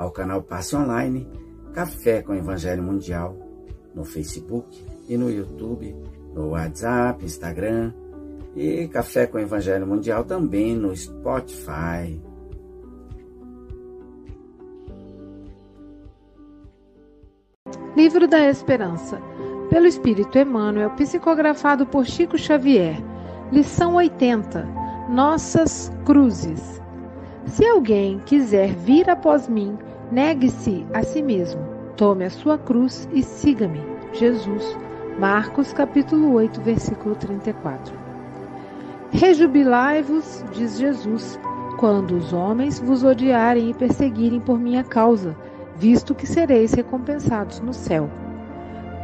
ao canal Passe Online Café com Evangelho Mundial no Facebook e no YouTube, no WhatsApp, Instagram e Café com Evangelho Mundial também no Spotify. Livro da Esperança, pelo Espírito Emmanuel, psicografado por Chico Xavier. Lição 80. Nossas cruzes. Se alguém quiser vir após mim, Negue-se a si mesmo, tome a sua cruz e siga-me. Jesus, Marcos capítulo 8, versículo 34. Rejubilai-vos, diz Jesus, quando os homens vos odiarem e perseguirem por minha causa, visto que sereis recompensados no céu.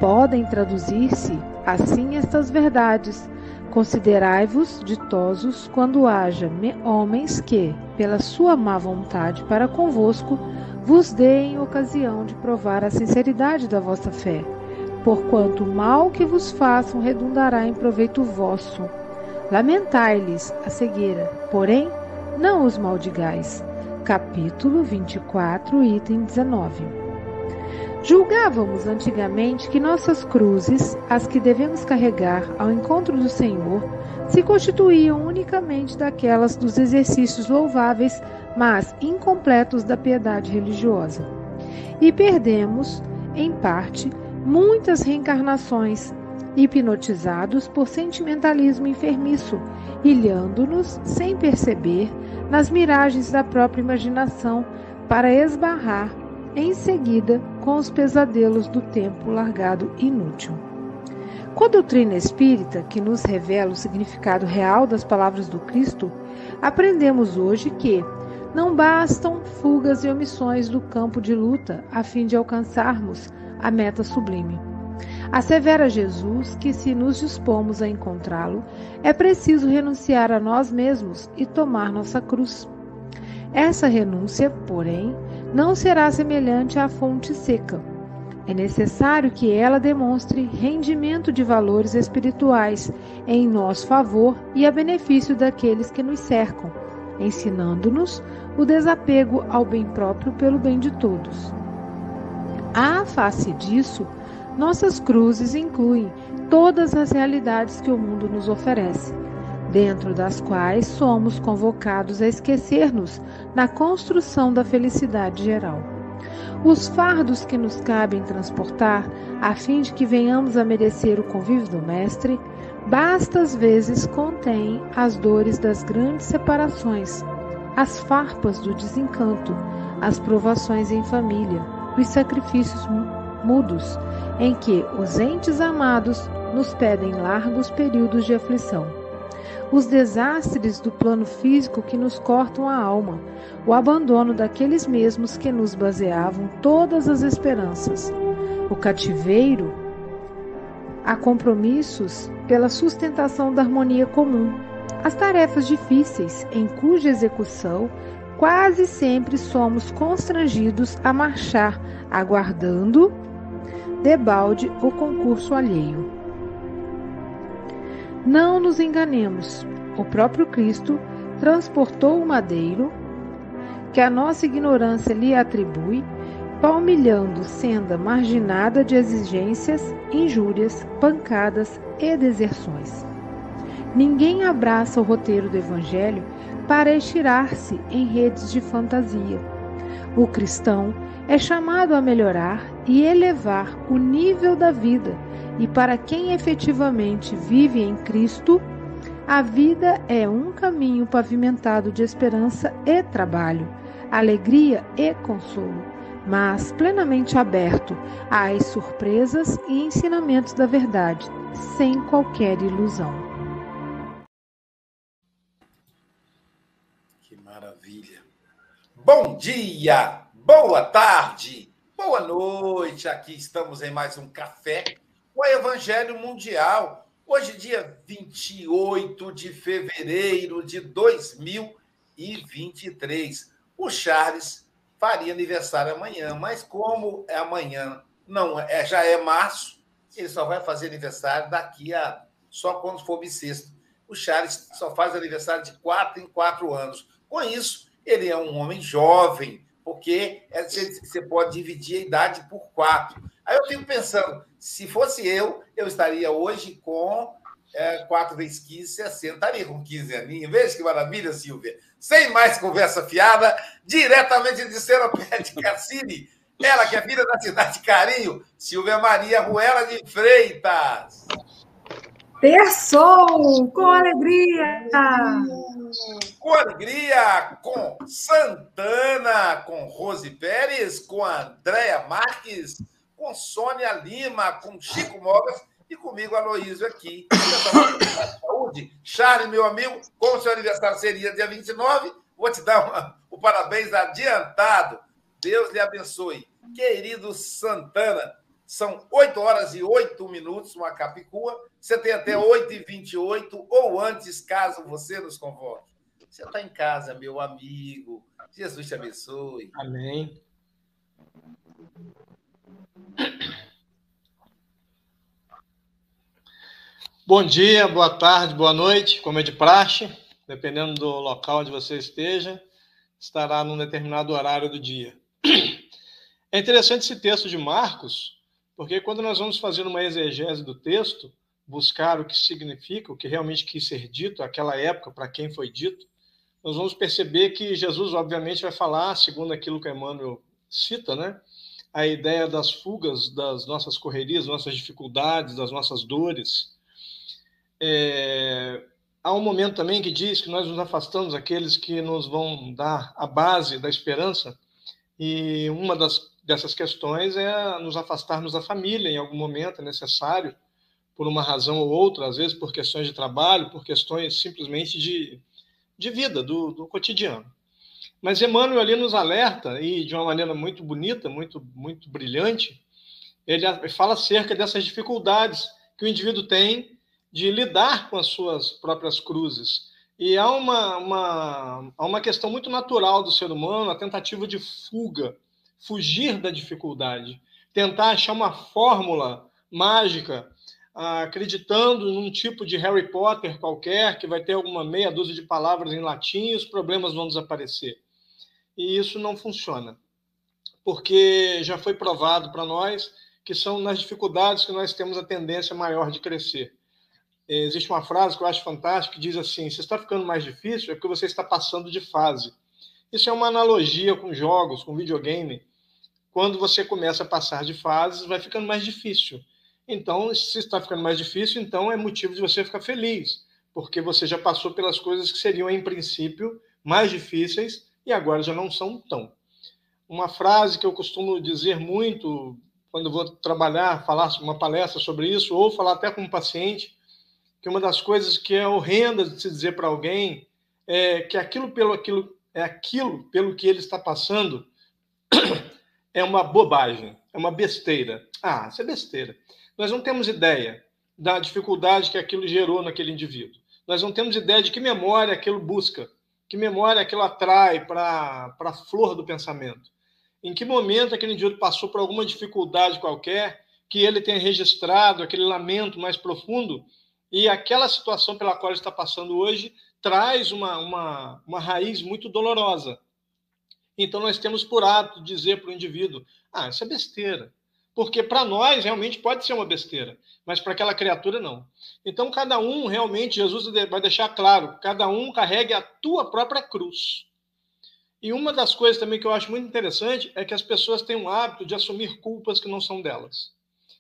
Podem traduzir-se assim estas verdades. Considerai-vos ditosos quando haja homens que, pela sua má vontade para convosco, vos deem ocasião de provar a sinceridade da vossa fé, porquanto o mal que vos façam redundará em proveito vosso. Lamentai-lhes a cegueira, porém, não os maldigais. Capítulo 24, item 19. Julgávamos antigamente que nossas cruzes, as que devemos carregar ao encontro do Senhor, se constituíam unicamente daquelas dos exercícios louváveis mas incompletos da piedade religiosa. E perdemos, em parte, muitas reencarnações, hipnotizados por sentimentalismo enfermiço, ilhando-nos, sem perceber, nas miragens da própria imaginação, para esbarrar, em seguida, com os pesadelos do tempo largado inútil. Com a doutrina espírita, que nos revela o significado real das palavras do Cristo, aprendemos hoje que, não bastam fugas e omissões do campo de luta a fim de alcançarmos a meta sublime. Assevera Jesus que, se nos dispomos a encontrá-lo, é preciso renunciar a nós mesmos e tomar nossa cruz. Essa renúncia, porém, não será semelhante à fonte seca. É necessário que ela demonstre rendimento de valores espirituais em nosso favor e a benefício daqueles que nos cercam, ensinando-nos o desapego ao bem próprio pelo bem de todos. À face disso, nossas cruzes incluem todas as realidades que o mundo nos oferece, dentro das quais somos convocados a esquecer-nos na construção da felicidade geral. Os fardos que nos cabem transportar, a fim de que venhamos a merecer o convívio do Mestre, bastas vezes contêm as dores das grandes separações, as farpas do desencanto, as provações em família, os sacrifícios mudos, em que os entes amados nos pedem largos períodos de aflição. Os desastres do plano físico que nos cortam a alma, o abandono daqueles mesmos que nos baseavam todas as esperanças, o cativeiro a compromissos pela sustentação da harmonia comum, as tarefas difíceis em cuja execução quase sempre somos constrangidos a marchar, aguardando debalde o concurso alheio. Não nos enganemos, o próprio Cristo transportou o madeiro que a nossa ignorância lhe atribui, palmilhando senda marginada de exigências, injúrias, pancadas e deserções. Ninguém abraça o roteiro do Evangelho para estirar-se em redes de fantasia. O cristão é chamado a melhorar e elevar o nível da vida, e para quem efetivamente vive em Cristo, a vida é um caminho pavimentado de esperança e trabalho, alegria e consolo, mas plenamente aberto às surpresas e ensinamentos da verdade, sem qualquer ilusão. Bom dia, boa tarde, boa noite. Aqui estamos em mais um café o Evangelho Mundial. Hoje, dia 28 de fevereiro de 2023. O Charles faria aniversário amanhã, mas como é amanhã, não é, já é março, ele só vai fazer aniversário daqui a só quando for bissexto. O Charles só faz aniversário de quatro em quatro anos. Com isso, ele é um homem jovem, porque é, você pode dividir a idade por quatro. Aí eu fico pensando, se fosse eu, eu estaria hoje com é, 4 vezes 15, 60. Estaria com 15 aninhos. Veja que maravilha, Silvia. Sem mais conversa fiada, diretamente de Seropé de Cassini, ela que é filha da cidade de Carinho, Silvia Maria Ruela de Freitas. Terçou, com alegria! Com alegria, com Santana, com Rose Pérez, com Andréia Marques, com Sônia Lima, com Chico Mogas e comigo, Aloísio, aqui. Saúde. Charles, meu amigo, como seu aniversário seria dia 29, vou te dar uma, o parabéns adiantado. Deus lhe abençoe. Querido Santana, são 8 horas e 8 minutos, uma Capicua. Você tem até 8 e 28 ou antes, caso você nos convoque. Você está em casa, meu amigo. Jesus te abençoe. Amém. Bom dia, boa tarde, boa noite, como é de praxe, dependendo do local onde você esteja, estará num determinado horário do dia. É interessante esse texto de Marcos, porque quando nós vamos fazer uma exegese do texto, buscar o que significa, o que realmente quis ser dito, aquela época, para quem foi dito, nós vamos perceber que Jesus, obviamente, vai falar, segundo aquilo que Emmanuel cita, né? A ideia das fugas, das nossas correrias, nossas dificuldades, das nossas dores. É... Há um momento também que diz que nós nos afastamos daqueles que nos vão dar a base da esperança, e uma das dessas questões é nos afastarmos da família em algum momento, é necessário, por uma razão ou outra, às vezes por questões de trabalho, por questões simplesmente de, de vida, do, do cotidiano. Mas Emmanuel ali nos alerta, e de uma maneira muito bonita, muito, muito brilhante, ele fala acerca dessas dificuldades que o indivíduo tem de lidar com as suas próprias cruzes. E há uma, uma, há uma questão muito natural do ser humano, a tentativa de fuga fugir da dificuldade, tentar achar uma fórmula mágica, acreditando num tipo de Harry Potter qualquer, que vai ter alguma meia dúzia de palavras em latim e os problemas vão desaparecer. E isso não funciona, porque já foi provado para nós que são nas dificuldades que nós temos a tendência maior de crescer. Existe uma frase que eu acho fantástica que diz assim: se está ficando mais difícil, é porque você está passando de fase. Isso é uma analogia com jogos, com videogame. Quando você começa a passar de fases, vai ficando mais difícil. Então, se está ficando mais difícil, então é motivo de você ficar feliz, porque você já passou pelas coisas que seriam, em princípio, mais difíceis e agora já não são tão. Uma frase que eu costumo dizer muito quando vou trabalhar, falar uma palestra sobre isso, ou falar até com um paciente, que uma das coisas que é horrenda de se dizer para alguém é que aquilo pelo aquilo é aquilo pelo que ele está passando é uma bobagem, é uma besteira. Ah, isso é besteira. Nós não temos ideia da dificuldade que aquilo gerou naquele indivíduo. Nós não temos ideia de que memória aquilo busca, que memória aquilo atrai para a flor do pensamento. Em que momento aquele indivíduo passou por alguma dificuldade qualquer, que ele tenha registrado aquele lamento mais profundo, e aquela situação pela qual ele está passando hoje traz uma, uma, uma raiz muito dolorosa. Então, nós temos por hábito dizer para o indivíduo: ah, isso é besteira. Porque para nós realmente pode ser uma besteira, mas para aquela criatura não. Então, cada um realmente, Jesus vai deixar claro: cada um carregue a tua própria cruz. E uma das coisas também que eu acho muito interessante é que as pessoas têm o hábito de assumir culpas que não são delas.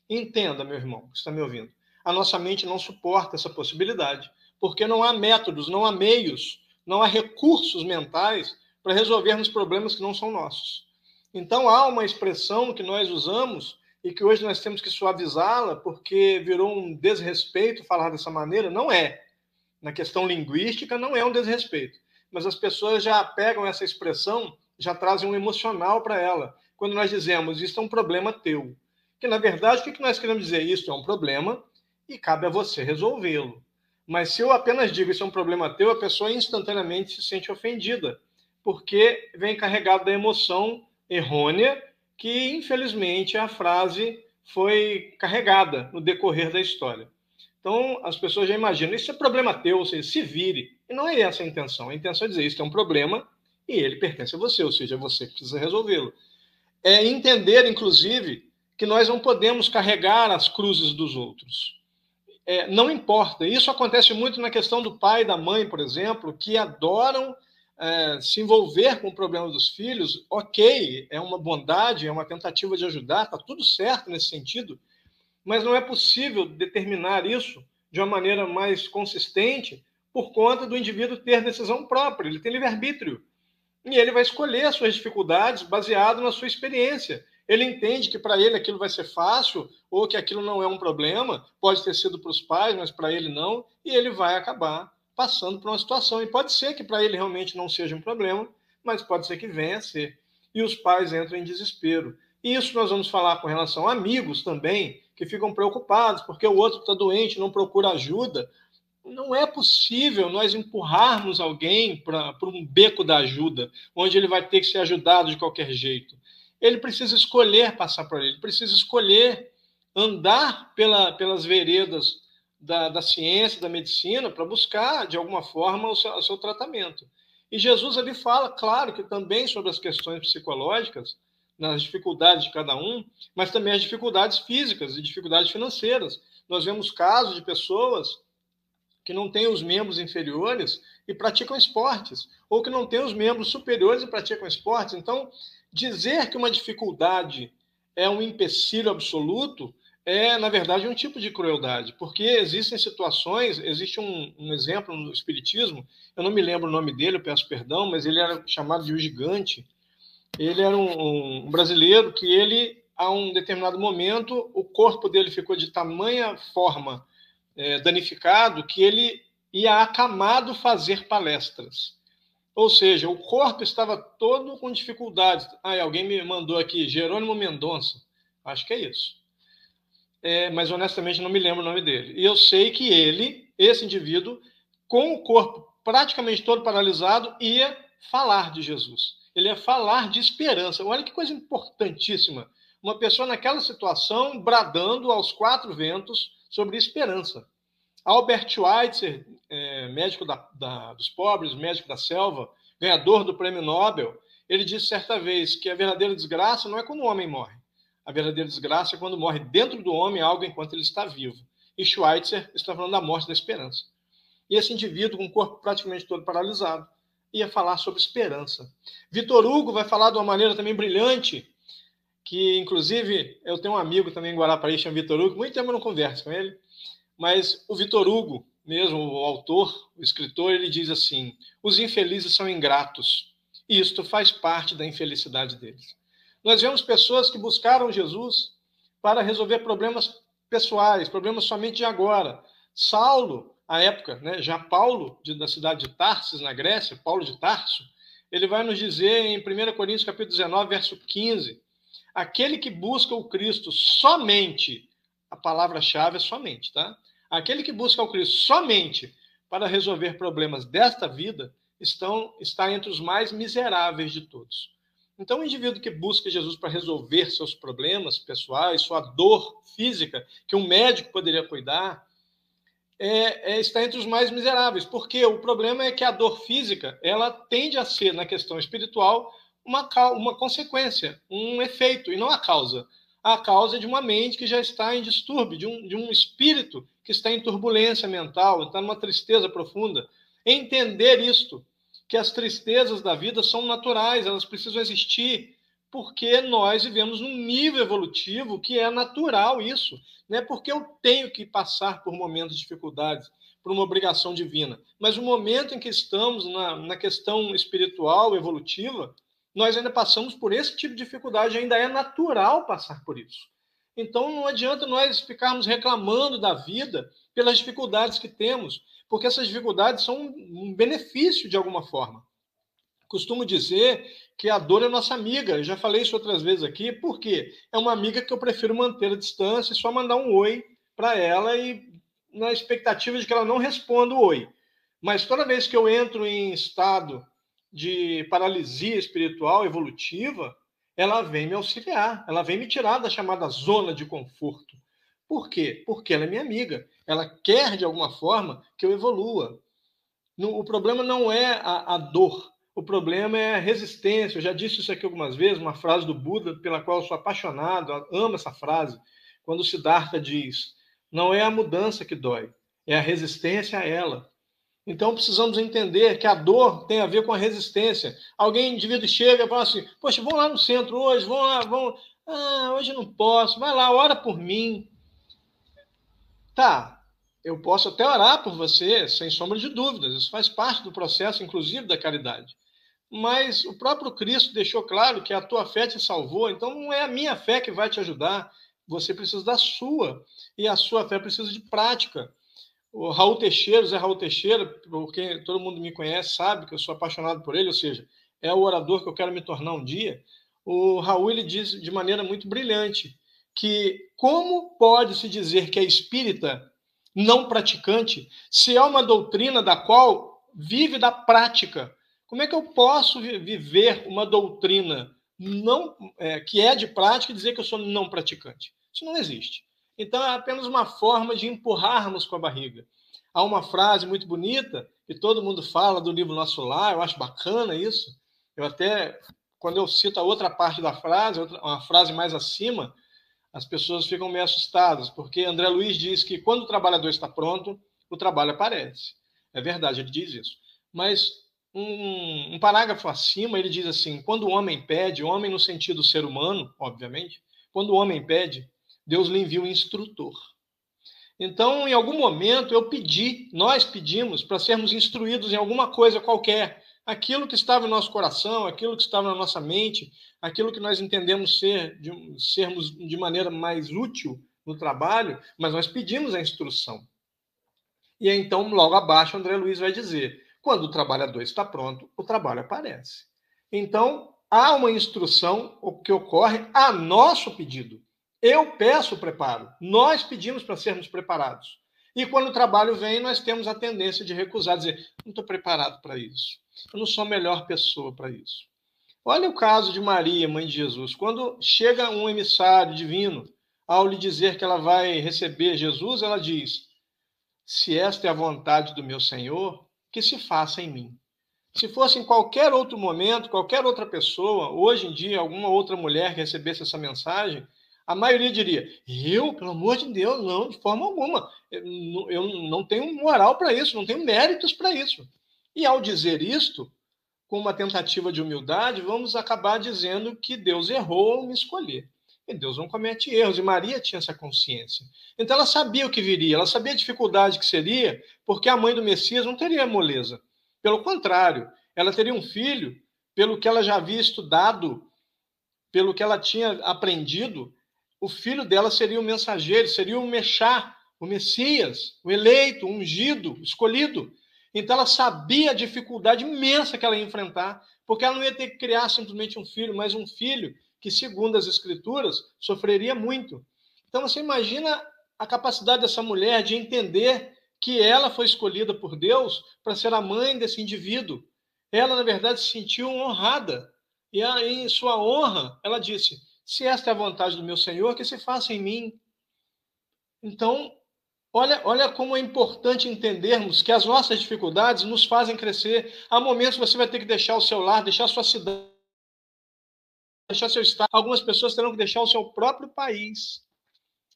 Entenda, meu irmão, que está me ouvindo. A nossa mente não suporta essa possibilidade, porque não há métodos, não há meios, não há recursos mentais para resolvermos problemas que não são nossos. Então há uma expressão que nós usamos e que hoje nós temos que suavizá-la porque virou um desrespeito falar dessa maneira. Não é. Na questão linguística, não é um desrespeito. Mas as pessoas já pegam essa expressão, já trazem um emocional para ela. Quando nós dizemos, isso é um problema teu. Que, na verdade, o que nós queremos dizer? Isso é um problema e cabe a você resolvê-lo. Mas se eu apenas digo isso é um problema teu, a pessoa instantaneamente se sente ofendida, porque vem carregado da emoção errônea que, infelizmente, a frase foi carregada no decorrer da história. Então, as pessoas já imaginam, isso é problema teu, ou seja, se vire. E não é essa a intenção. A intenção é dizer, isso é um problema e ele pertence a você, ou seja, você precisa resolvê-lo. É entender, inclusive, que nós não podemos carregar as cruzes dos outros é, não importa. Isso acontece muito na questão do pai e da mãe, por exemplo, que adoram é, se envolver com o problema dos filhos. Ok, é uma bondade, é uma tentativa de ajudar, está tudo certo nesse sentido, mas não é possível determinar isso de uma maneira mais consistente por conta do indivíduo ter decisão própria, ele tem livre-arbítrio. E ele vai escolher as suas dificuldades baseado na sua experiência. Ele entende que para ele aquilo vai ser fácil ou que aquilo não é um problema, pode ter sido para os pais, mas para ele não, e ele vai acabar passando por uma situação. E pode ser que para ele realmente não seja um problema, mas pode ser que venha a ser. E os pais entram em desespero. E isso nós vamos falar com relação a amigos também, que ficam preocupados porque o outro está doente, não procura ajuda. Não é possível nós empurrarmos alguém para um beco da ajuda, onde ele vai ter que ser ajudado de qualquer jeito ele precisa escolher passar por ele, ele precisa escolher andar pela, pelas veredas da, da ciência, da medicina, para buscar, de alguma forma, o seu, o seu tratamento. E Jesus ali fala, claro, que também sobre as questões psicológicas, nas dificuldades de cada um, mas também as dificuldades físicas e dificuldades financeiras. Nós vemos casos de pessoas que não têm os membros inferiores e praticam esportes, ou que não têm os membros superiores e praticam esportes. Então, Dizer que uma dificuldade é um empecilho absoluto é, na verdade, um tipo de crueldade, porque existem situações, existe um, um, exemplo no Espiritismo, eu não me lembro o nome dele, eu peço perdão, mas ele era chamado de o Gigante. Ele era um, um brasileiro que ele, a um determinado momento, o corpo dele ficou de tamanha forma é, danificado que ele ia acamado fazer palestras. Ou seja, o corpo estava todo com dificuldades. Ah, alguém me mandou aqui, Jerônimo Mendonça. Acho que é isso. É, mas honestamente não me lembro o nome dele. E eu sei que ele, esse indivíduo, com o corpo praticamente todo paralisado, ia falar de Jesus. Ele ia falar de esperança. Olha que coisa importantíssima. Uma pessoa naquela situação bradando aos quatro ventos sobre esperança. Albert Schweitzer, é, médico da, da, dos pobres, médico da selva, ganhador do prêmio Nobel, ele disse certa vez que a verdadeira desgraça não é quando o homem morre. A verdadeira desgraça é quando morre dentro do homem algo enquanto ele está vivo. E Schweitzer está falando da morte da esperança. E esse indivíduo, com o corpo praticamente todo paralisado, ia falar sobre esperança. Vitor Hugo vai falar de uma maneira também brilhante, que inclusive eu tenho um amigo também em Guarapari, chama Vitor Hugo, muito tempo eu não converso com ele, mas o Vitor Hugo, mesmo o autor, o escritor, ele diz assim: os infelizes são ingratos, e isto faz parte da infelicidade deles. Nós vemos pessoas que buscaram Jesus para resolver problemas pessoais, problemas somente de agora. Saulo, à época, né, já Paulo, de, da cidade de Tarsis, na Grécia, Paulo de Tarso, ele vai nos dizer em 1 Coríntios capítulo 19, verso 15, aquele que busca o Cristo somente, a palavra-chave é somente, tá? Aquele que busca o Cristo somente para resolver problemas desta vida estão, está entre os mais miseráveis de todos. Então, o indivíduo que busca Jesus para resolver seus problemas pessoais, sua dor física, que um médico poderia cuidar, é, é, está entre os mais miseráveis, porque o problema é que a dor física ela tende a ser, na questão espiritual, uma, uma consequência, um efeito, e não a causa. A causa é de uma mente que já está em distúrbio, de um, de um espírito que está em turbulência mental, está numa tristeza profunda. Entender isto, que as tristezas da vida são naturais, elas precisam existir, porque nós vivemos num nível evolutivo que é natural isso. Não é porque eu tenho que passar por momentos de dificuldades, por uma obrigação divina. Mas o momento em que estamos na, na questão espiritual, evolutiva, nós ainda passamos por esse tipo de dificuldade, ainda é natural passar por isso. Então não adianta nós ficarmos reclamando da vida pelas dificuldades que temos, porque essas dificuldades são um benefício de alguma forma. Costumo dizer que a dor é nossa amiga. Eu já falei isso outras vezes aqui, porque é uma amiga que eu prefiro manter a distância e só mandar um oi para ela e na expectativa de que ela não responda o oi. Mas toda vez que eu entro em estado de paralisia espiritual evolutiva, ela vem me auxiliar, ela vem me tirar da chamada zona de conforto. Por quê? Porque ela é minha amiga. Ela quer, de alguma forma, que eu evolua. o problema não é a, a dor, o problema é a resistência. Eu já disse isso aqui algumas vezes, uma frase do Buda pela qual eu sou apaixonado, amo essa frase, quando Siddhartha diz: não é a mudança que dói, é a resistência a ela. Então precisamos entender que a dor tem a ver com a resistência. Alguém, indivíduo, chega e fala assim: Poxa, vamos lá no centro hoje, vamos lá, vamos. Ah, hoje não posso, vai lá, ora por mim. Tá, eu posso até orar por você, sem sombra de dúvidas, isso faz parte do processo, inclusive, da caridade. Mas o próprio Cristo deixou claro que a tua fé te salvou, então não é a minha fé que vai te ajudar, você precisa da sua, e a sua fé precisa de prática. O Raul Teixeira, Zé Raul Teixeira, porque todo mundo me conhece, sabe que eu sou apaixonado por ele, ou seja, é o orador que eu quero me tornar um dia. O Raul ele diz de maneira muito brilhante que como pode se dizer que é espírita não praticante se é uma doutrina da qual vive da prática? Como é que eu posso viver uma doutrina não é, que é de prática e dizer que eu sou não praticante? Isso não existe. Então é apenas uma forma de empurrarmos com a barriga. Há uma frase muito bonita que todo mundo fala do livro Nosso Lar, eu acho bacana isso. Eu até, quando eu cito a outra parte da frase, uma frase mais acima, as pessoas ficam meio assustadas, porque André Luiz diz que quando o trabalhador está pronto, o trabalho aparece. É verdade, ele diz isso. Mas um, um parágrafo acima, ele diz assim: quando o homem pede, homem no sentido ser humano, obviamente, quando o homem pede, Deus lhe envia um instrutor. Então, em algum momento, eu pedi, nós pedimos para sermos instruídos em alguma coisa qualquer aquilo que estava no nosso coração, aquilo que estava na nossa mente, aquilo que nós entendemos ser de, sermos de maneira mais útil no trabalho, mas nós pedimos a instrução. E então, logo abaixo, André Luiz vai dizer: quando o trabalhador está pronto, o trabalho aparece. Então, há uma instrução que ocorre a nosso pedido. Eu peço preparo, nós pedimos para sermos preparados. E quando o trabalho vem, nós temos a tendência de recusar, dizer: não estou preparado para isso. Eu não sou a melhor pessoa para isso. Olha o caso de Maria, mãe de Jesus. Quando chega um emissário divino, ao lhe dizer que ela vai receber Jesus, ela diz: Se esta é a vontade do meu Senhor, que se faça em mim. Se fosse em qualquer outro momento, qualquer outra pessoa, hoje em dia, alguma outra mulher que recebesse essa mensagem, A maioria diria: eu, pelo amor de Deus, não, de forma alguma. Eu não tenho moral para isso, não tenho méritos para isso. E ao dizer isto, com uma tentativa de humildade, vamos acabar dizendo que Deus errou ao me escolher. E Deus não comete erros, e Maria tinha essa consciência. Então ela sabia o que viria, ela sabia a dificuldade que seria, porque a mãe do Messias não teria moleza. Pelo contrário, ela teria um filho, pelo que ela já havia estudado, pelo que ela tinha aprendido, o filho dela seria o mensageiro, seria o Mechá, o Messias, o eleito, o ungido, escolhido. Então ela sabia a dificuldade imensa que ela ia enfrentar, porque ela não ia ter que criar simplesmente um filho, mas um filho que, segundo as escrituras, sofreria muito. Então você imagina a capacidade dessa mulher de entender que ela foi escolhida por Deus para ser a mãe desse indivíduo. Ela, na verdade, se sentiu honrada. E em sua honra, ela disse: se esta é a vontade do meu Senhor, que se faça em mim. Então, olha, olha como é importante entendermos que as nossas dificuldades nos fazem crescer. Há momentos você vai ter que deixar o seu lar, deixar a sua cidade, deixar seu estado. Algumas pessoas terão que deixar o seu próprio país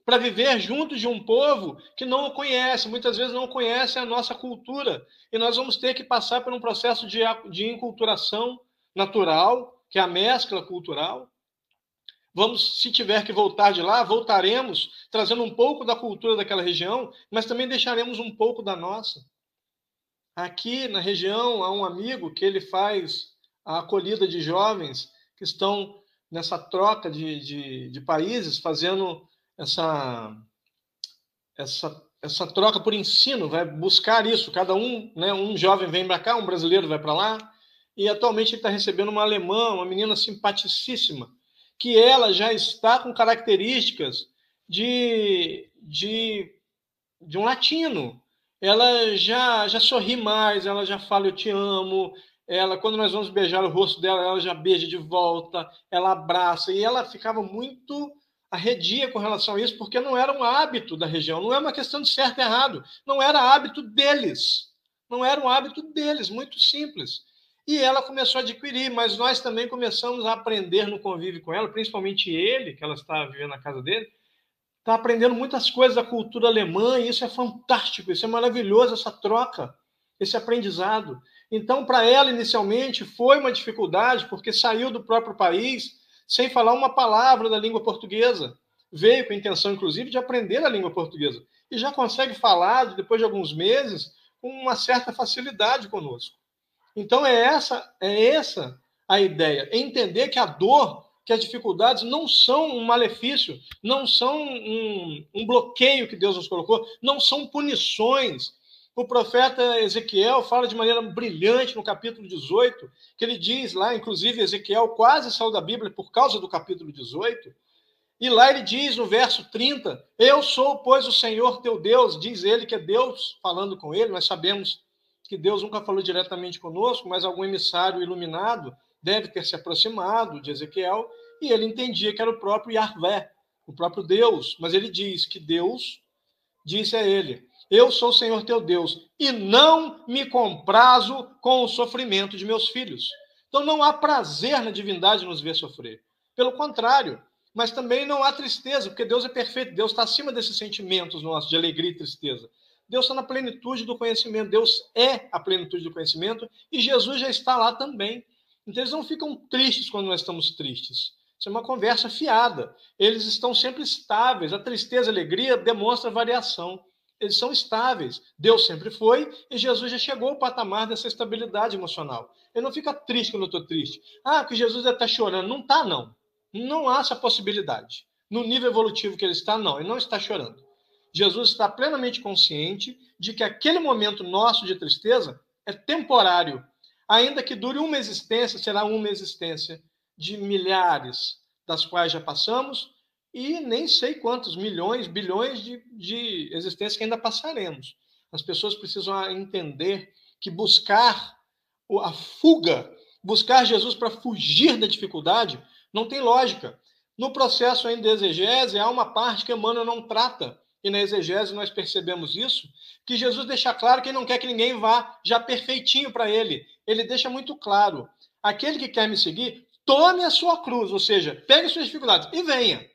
para viver junto de um povo que não o conhece, muitas vezes não conhece a nossa cultura. E nós vamos ter que passar por um processo de, de enculturação natural, que é a mescla cultural. Vamos, se tiver que voltar de lá, voltaremos, trazendo um pouco da cultura daquela região, mas também deixaremos um pouco da nossa. Aqui na região há um amigo que ele faz a acolhida de jovens que estão nessa troca de, de, de países, fazendo essa, essa, essa troca por ensino, vai buscar isso. Cada um, né, um jovem vem para cá, um brasileiro vai para lá, e atualmente ele está recebendo uma alemã, uma menina simpaticíssima, que ela já está com características de, de, de um latino. Ela já, já sorri mais, ela já fala eu te amo, ela quando nós vamos beijar o rosto dela, ela já beija de volta, ela abraça, e ela ficava muito arredia com relação a isso, porque não era um hábito da região, não é uma questão de certo e errado, não era hábito deles, não era um hábito deles, muito simples. E ela começou a adquirir, mas nós também começamos a aprender no convívio com ela, principalmente ele, que ela está vivendo na casa dele, está aprendendo muitas coisas da cultura alemã, e isso é fantástico, isso é maravilhoso, essa troca, esse aprendizado. Então, para ela, inicialmente, foi uma dificuldade, porque saiu do próprio país sem falar uma palavra da língua portuguesa. Veio com a intenção, inclusive, de aprender a língua portuguesa. E já consegue falar, depois de alguns meses, com uma certa facilidade conosco. Então é essa, é essa a ideia, é entender que a dor, que as dificuldades não são um malefício, não são um, um bloqueio que Deus nos colocou, não são punições. O profeta Ezequiel fala de maneira brilhante no capítulo 18, que ele diz lá, inclusive Ezequiel quase saiu da Bíblia por causa do capítulo 18, e lá ele diz no verso 30: Eu sou, pois, o Senhor teu Deus, diz ele que é Deus falando com ele, nós sabemos que Deus nunca falou diretamente conosco, mas algum emissário iluminado deve ter se aproximado de Ezequiel e ele entendia que era o próprio Yahvé, o próprio Deus. Mas ele diz que Deus disse a ele: Eu sou o Senhor teu Deus e não me comprazo com o sofrimento de meus filhos. Então não há prazer na divindade nos ver sofrer. Pelo contrário, mas também não há tristeza, porque Deus é perfeito, Deus está acima desses sentimentos nossos de alegria e tristeza. Deus está na plenitude do conhecimento, Deus é a plenitude do conhecimento e Jesus já está lá também. Então eles não ficam tristes quando nós estamos tristes. Isso é uma conversa fiada. Eles estão sempre estáveis. A tristeza a alegria demonstra variação. Eles são estáveis. Deus sempre foi e Jesus já chegou ao patamar dessa estabilidade emocional. Ele não fica triste quando eu estou triste. Ah, que Jesus está chorando. Não está, não. Não há essa possibilidade. No nível evolutivo que ele está, não. Ele não está chorando. Jesus está plenamente consciente de que aquele momento nosso de tristeza é temporário. Ainda que dure uma existência, será uma existência de milhares, das quais já passamos, e nem sei quantos milhões, bilhões de, de existências que ainda passaremos. As pessoas precisam entender que buscar a fuga, buscar Jesus para fugir da dificuldade, não tem lógica. No processo ainda de exegese, há uma parte que Emmanuel não trata, e na exegese nós percebemos isso, que Jesus deixa claro que não quer que ninguém vá já perfeitinho para ele. Ele deixa muito claro: aquele que quer me seguir, tome a sua cruz, ou seja, pegue suas dificuldades e venha.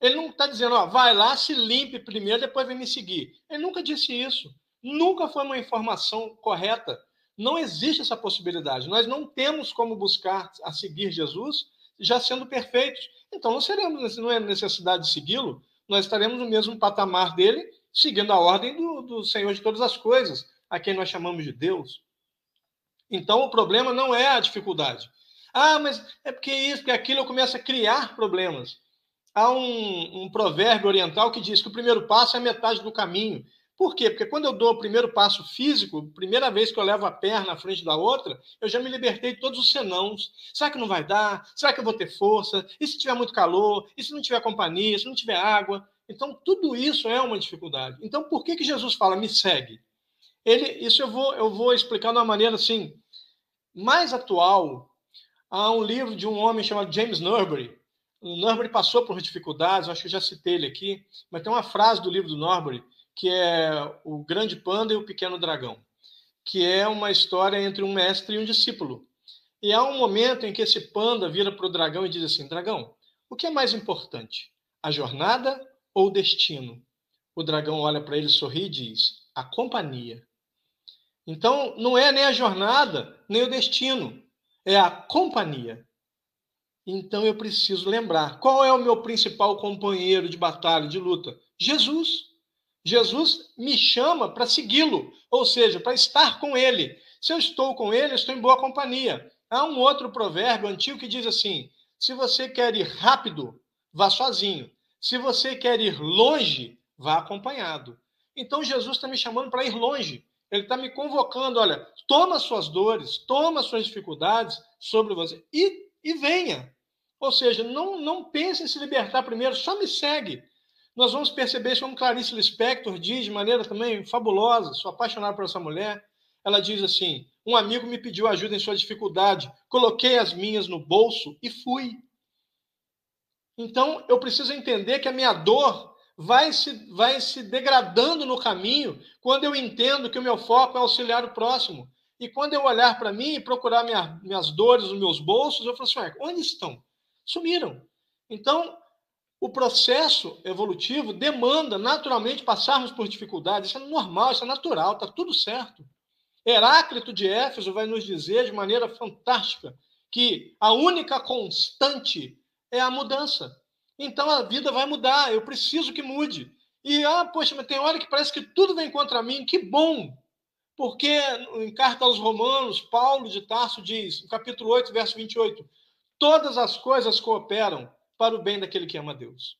Ele não está dizendo, ó, vai lá, se limpe primeiro, depois vem me seguir. Ele nunca disse isso. Nunca foi uma informação correta. Não existe essa possibilidade. Nós não temos como buscar a seguir Jesus já sendo perfeitos. Então não seremos, não é necessidade de segui-lo. Nós estaremos no mesmo patamar dele, seguindo a ordem do, do Senhor de todas as coisas, a quem nós chamamos de Deus. Então o problema não é a dificuldade. Ah, mas é porque isso, porque aquilo, eu começo a criar problemas. Há um, um provérbio oriental que diz que o primeiro passo é a metade do caminho. Por quê? Porque quando eu dou o primeiro passo físico, primeira vez que eu levo a perna à frente da outra, eu já me libertei de todos os senãos. Será que não vai dar? Será que eu vou ter força? E se tiver muito calor? E se não tiver companhia? Se não tiver água? Então, tudo isso é uma dificuldade. Então, por que, que Jesus fala, me segue? Ele, isso eu vou, eu vou explicar de uma maneira assim, mais atual. Há um livro de um homem chamado James Norbury. O Norbury passou por dificuldades, acho que eu já citei ele aqui, mas tem uma frase do livro do Norbury que é O Grande Panda e o Pequeno Dragão, que é uma história entre um mestre e um discípulo. E há um momento em que esse panda vira para o dragão e diz assim: Dragão, o que é mais importante, a jornada ou o destino? O dragão olha para ele, sorri e diz: A companhia. Então, não é nem a jornada, nem o destino, é a companhia. Então, eu preciso lembrar: qual é o meu principal companheiro de batalha, de luta? Jesus. Jesus me chama para segui-lo, ou seja, para estar com ele. Se eu estou com ele, estou em boa companhia. Há um outro provérbio antigo que diz assim: se você quer ir rápido, vá sozinho. Se você quer ir longe, vá acompanhado. Então Jesus está me chamando para ir longe. Ele está me convocando, olha, toma suas dores, toma suas dificuldades sobre você e, e venha. Ou seja, não, não pense em se libertar primeiro, só me segue nós vamos perceber isso como Clarice Lispector diz de maneira também fabulosa, sou apaixonado por essa mulher. Ela diz assim: Um amigo me pediu ajuda em sua dificuldade, coloquei as minhas no bolso e fui. Então, eu preciso entender que a minha dor vai se, vai se degradando no caminho quando eu entendo que o meu foco é auxiliar o próximo. E quando eu olhar para mim e procurar minha, minhas dores nos meus bolsos, eu falo assim: onde estão? Sumiram. Então, o processo evolutivo demanda naturalmente passarmos por dificuldades. Isso é normal, isso é natural, está tudo certo. Heráclito de Éfeso vai nos dizer de maneira fantástica que a única constante é a mudança. Então a vida vai mudar, eu preciso que mude. E, ah, poxa, mas tem hora que parece que tudo vem contra mim, que bom! Porque em carta aos Romanos, Paulo de Tarso diz, no capítulo 8, verso 28, todas as coisas cooperam para o bem daquele que ama a Deus.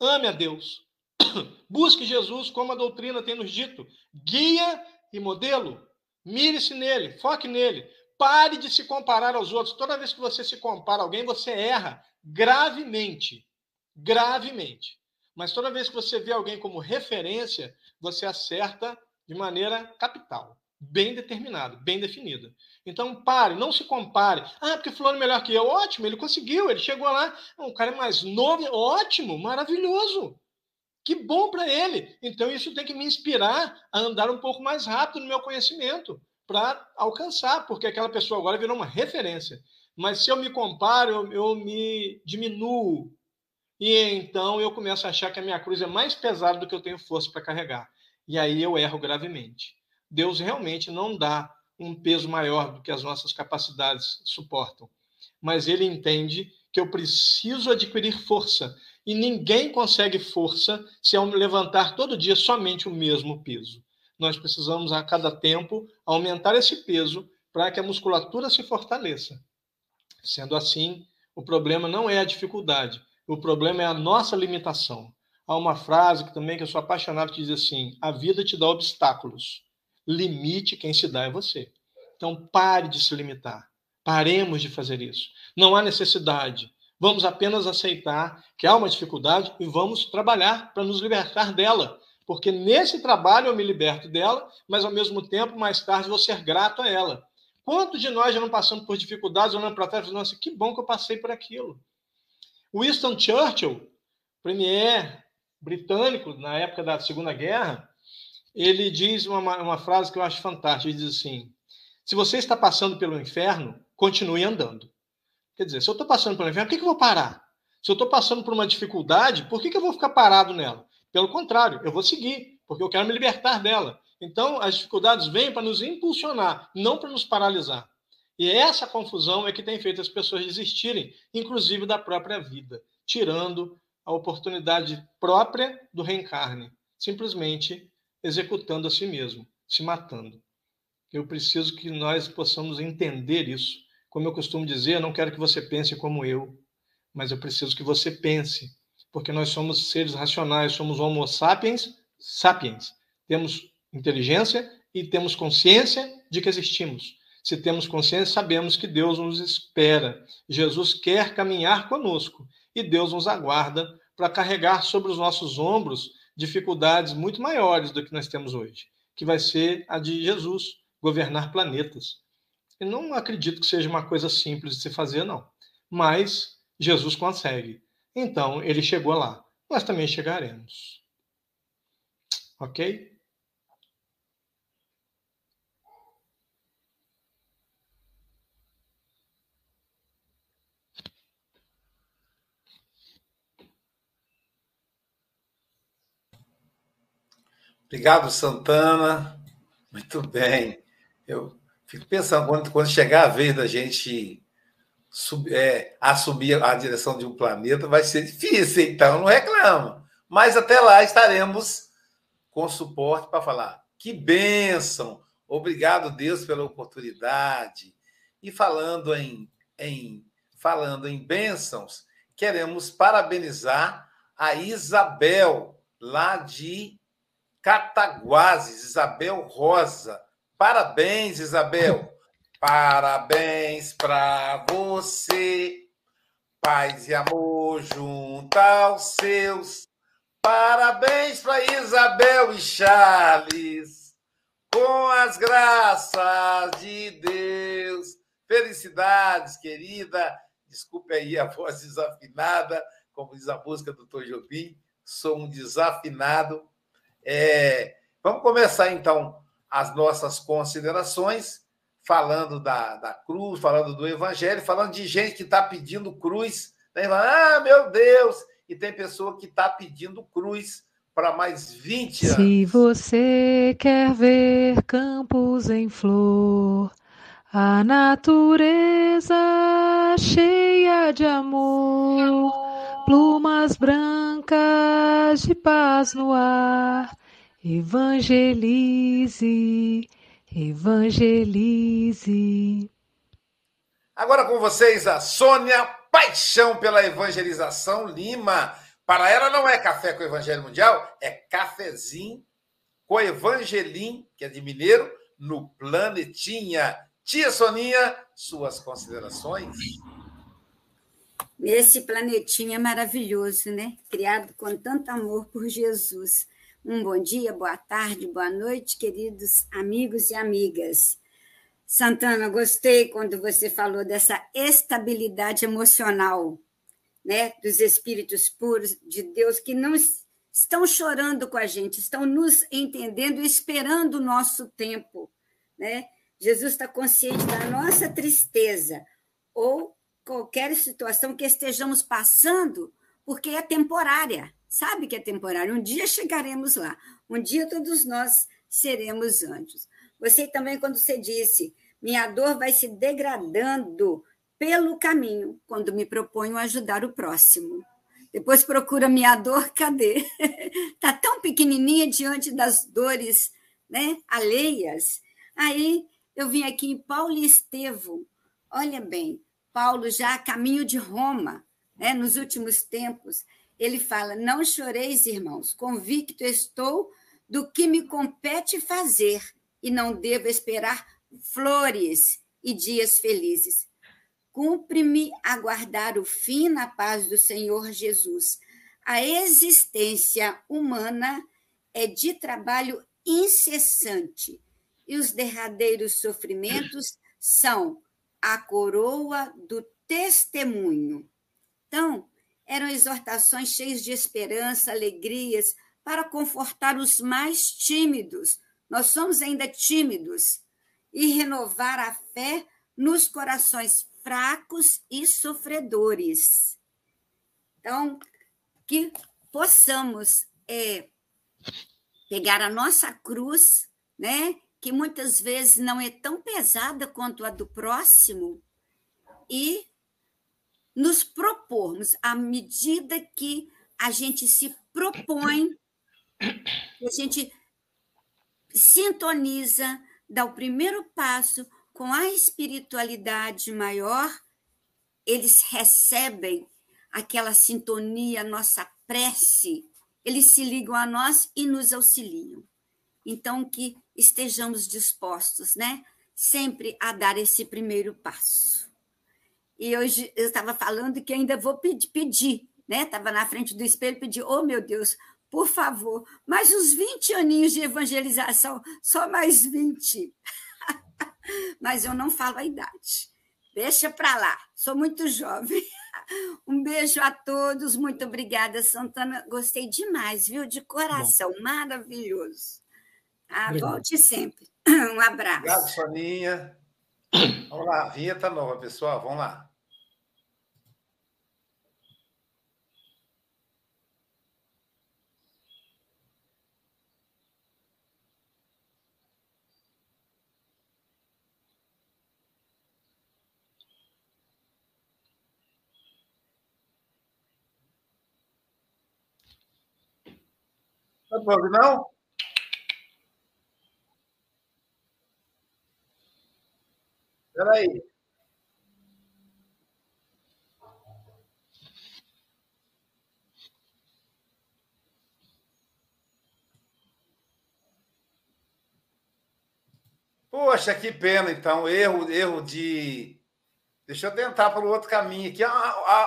Ame a Deus. Busque Jesus, como a doutrina tem nos dito. Guia e modelo. Mire-se nele, foque nele. Pare de se comparar aos outros. Toda vez que você se compara a alguém, você erra gravemente. Gravemente. Mas toda vez que você vê alguém como referência, você acerta de maneira capital bem determinada, bem definida. Então, pare, não se compare. Ah, porque fulano é melhor que eu. Ótimo, ele conseguiu, ele chegou lá. O cara é mais novo, ótimo, maravilhoso. Que bom para ele. Então, isso tem que me inspirar a andar um pouco mais rápido no meu conhecimento para alcançar, porque aquela pessoa agora virou uma referência. Mas se eu me comparo, eu, eu me diminuo. E então eu começo a achar que a minha cruz é mais pesada do que eu tenho força para carregar. E aí eu erro gravemente. Deus realmente não dá um peso maior do que as nossas capacidades suportam. Mas ele entende que eu preciso adquirir força. E ninguém consegue força se ao levantar todo dia somente o mesmo peso. Nós precisamos, a cada tempo, aumentar esse peso para que a musculatura se fortaleça. Sendo assim, o problema não é a dificuldade, o problema é a nossa limitação. Há uma frase que também que eu sou apaixonado que diz assim: a vida te dá obstáculos, limite quem se dá é você. Então pare de se limitar. Paremos de fazer isso. Não há necessidade. Vamos apenas aceitar que há uma dificuldade e vamos trabalhar para nos libertar dela. Porque nesse trabalho eu me liberto dela, mas ao mesmo tempo, mais tarde, vou ser grato a ela. Quantos de nós já não passamos por dificuldades, olhando para trás e nossa, que bom que eu passei por aquilo. Winston Churchill, premier britânico na época da Segunda Guerra, ele diz uma, uma frase que eu acho fantástica. Ele diz assim: se você está passando pelo inferno, continue andando. Quer dizer, se eu estou passando pelo inferno, por que, que eu vou parar? Se eu estou passando por uma dificuldade, por que, que eu vou ficar parado nela? Pelo contrário, eu vou seguir, porque eu quero me libertar dela. Então, as dificuldades vêm para nos impulsionar, não para nos paralisar. E essa confusão é que tem feito as pessoas desistirem, inclusive da própria vida, tirando a oportunidade própria do reencarne, simplesmente executando a si mesmo, se matando. Eu preciso que nós possamos entender isso. Como eu costumo dizer, eu não quero que você pense como eu, mas eu preciso que você pense, porque nós somos seres racionais, somos Homo sapiens, sapiens. Temos inteligência e temos consciência de que existimos. Se temos consciência, sabemos que Deus nos espera. Jesus quer caminhar conosco e Deus nos aguarda para carregar sobre os nossos ombros dificuldades muito maiores do que nós temos hoje, que vai ser a de Jesus, governar planetas. Eu não acredito que seja uma coisa simples de se fazer, não. Mas Jesus consegue. Então, ele chegou lá. Nós também chegaremos. Ok? Obrigado, Santana. Muito bem. Eu fico pensando, quando, quando chegar a vez da gente sub, é, assumir a direção de um planeta, vai ser difícil, então não reclama. Mas até lá estaremos com suporte para falar. Que bênção! Obrigado, Deus, pela oportunidade. E falando em, em falando em bênçãos, queremos parabenizar a Isabel, lá de Cataguases, Isabel Rosa. Parabéns, Isabel. Parabéns para você. Paz e amor junto aos seus. Parabéns para Isabel e Charles. Com as graças de Deus. Felicidades, querida. Desculpe aí a voz desafinada, como diz a música do Tom Jobim. Sou um desafinado é, vamos começar, então, as nossas considerações, falando da, da cruz, falando do evangelho, falando de gente que está pedindo cruz. Né? Ah, meu Deus! E tem pessoa que está pedindo cruz para mais 20 anos. Se você quer ver campos em flor, a natureza cheia de amor, plumas brancas de paz no ar, Evangelize, evangelize. Agora com vocês a Sônia Paixão pela Evangelização Lima. Para ela não é café com o Evangelho Mundial, é cafezinho com Evangelim, que é de mineiro, no Planetinha. Tia Soninha, suas considerações? Esse planetinha maravilhoso, né? Criado com tanto amor por Jesus. Um bom dia, boa tarde, boa noite, queridos amigos e amigas. Santana, gostei quando você falou dessa estabilidade emocional, né, dos espíritos puros de Deus que não estão chorando com a gente, estão nos entendendo, esperando o nosso tempo, né? Jesus está consciente da nossa tristeza ou qualquer situação que estejamos passando, porque é temporária sabe que é temporário. Um dia chegaremos lá. Um dia todos nós seremos anjos. Você também, quando você disse, minha dor vai se degradando pelo caminho, quando me proponho ajudar o próximo. Depois procura minha dor, cadê? Está tão pequenininha diante das dores né, alheias. Aí eu vim aqui em Paulo e Estevão. Olha bem, Paulo já a caminho de Roma, né, nos últimos tempos ele fala: Não choreis, irmãos, convicto estou do que me compete fazer, e não devo esperar flores e dias felizes. Cumpre-me aguardar o fim na paz do Senhor Jesus. A existência humana é de trabalho incessante, e os derradeiros sofrimentos são a coroa do testemunho. Então, eram exortações cheias de esperança, alegrias, para confortar os mais tímidos. Nós somos ainda tímidos. E renovar a fé nos corações fracos e sofredores. Então, que possamos é, pegar a nossa cruz, né? Que muitas vezes não é tão pesada quanto a do próximo, e nos propormos, à medida que a gente se propõe, a gente sintoniza, dá o primeiro passo com a espiritualidade maior, eles recebem aquela sintonia, nossa prece, eles se ligam a nós e nos auxiliam. Então, que estejamos dispostos, né? Sempre a dar esse primeiro passo. E hoje eu estava falando que ainda vou pedir, pedir né? Estava na frente do espelho e pedi, oh meu Deus, por favor, mais uns 20 aninhos de evangelização, só mais 20. Mas eu não falo a idade. Deixa para lá, sou muito jovem. Um beijo a todos, muito obrigada, Santana. Gostei demais, viu? De coração, Bom. maravilhoso. Ah, volte sempre. Um abraço. Obrigado, Soninha. Vamos lá, vinheta nova, pessoal, vamos lá. Não pode não? Espera aí. Poxa, que pena, então. Erro, erro de. Deixa eu tentar pelo outro caminho aqui.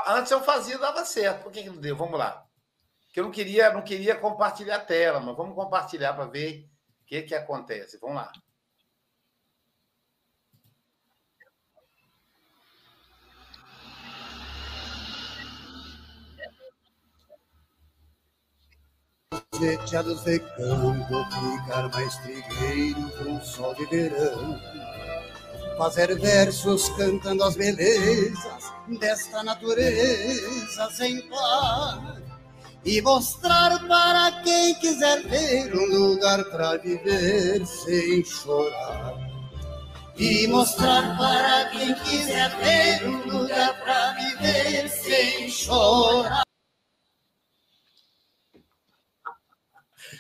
Antes eu fazia, dava certo. Por que, que não deu? Vamos lá que eu não queria, não queria compartilhar a tela, mas vamos compartilhar para ver o que, que acontece. Vamos lá. Seteado secando, ficar mais trigueiro com sol de verão. Fazer versos cantando as belezas desta natureza sem par e mostrar para quem quiser ver um lugar para viver sem chorar. E mostrar para quem quiser ver um lugar para viver sem chorar.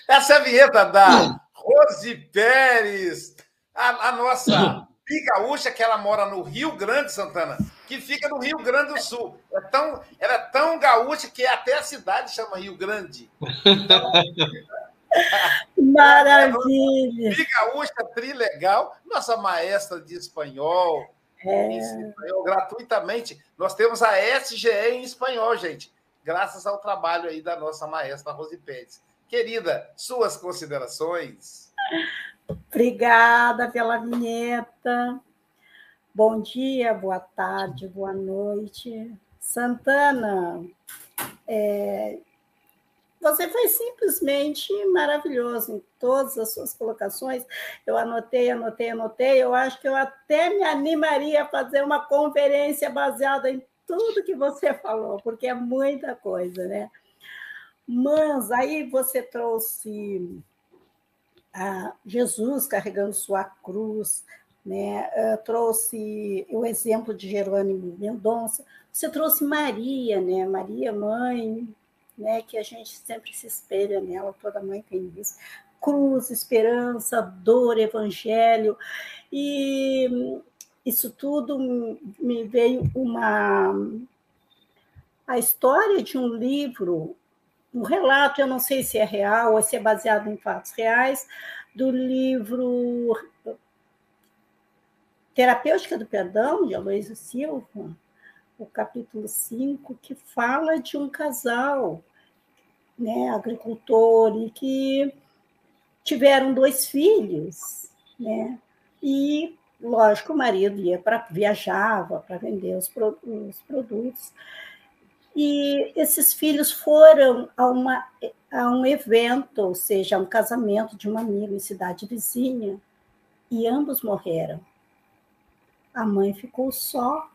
Essa é a vinheta da Rose Pérez, a, a nossa bigaúcha que ela mora no Rio Grande, Santana que fica no Rio Grande do Sul. É tão, ela é tão gaúcha que até a cidade chama Rio Grande. Então, Maravilha! Que gaúcha, trilegal, nossa maestra de espanhol, é. espanhol gratuitamente. Nós temos a SGE em espanhol, gente, graças ao trabalho aí da nossa maestra Rose Pérez. Querida, suas considerações? Obrigada pela vinheta. Bom dia, boa tarde, boa noite. Santana, é, você foi simplesmente maravilhoso em todas as suas colocações. Eu anotei, anotei, anotei. Eu acho que eu até me animaria a fazer uma conferência baseada em tudo que você falou, porque é muita coisa, né? Mas aí você trouxe ah, Jesus carregando sua cruz, né? Uh, trouxe o exemplo de Jerônimo Mendonça, você trouxe Maria, né? Maria, mãe, né? que a gente sempre se espelha nela, toda mãe tem isso. Cruz, esperança, dor, evangelho, e isso tudo me veio uma a história de um livro, um relato, eu não sei se é real ou se é baseado em fatos reais, do livro Terapêutica do Perdão, de Aloysio Silva, o capítulo 5, que fala de um casal, né, agricultor, e que tiveram dois filhos, né, e, lógico, o marido ia para viajava para vender os, os produtos, e esses filhos foram a, uma, a um evento, ou seja, a um casamento de um amigo em cidade vizinha, e ambos morreram. A mãe ficou só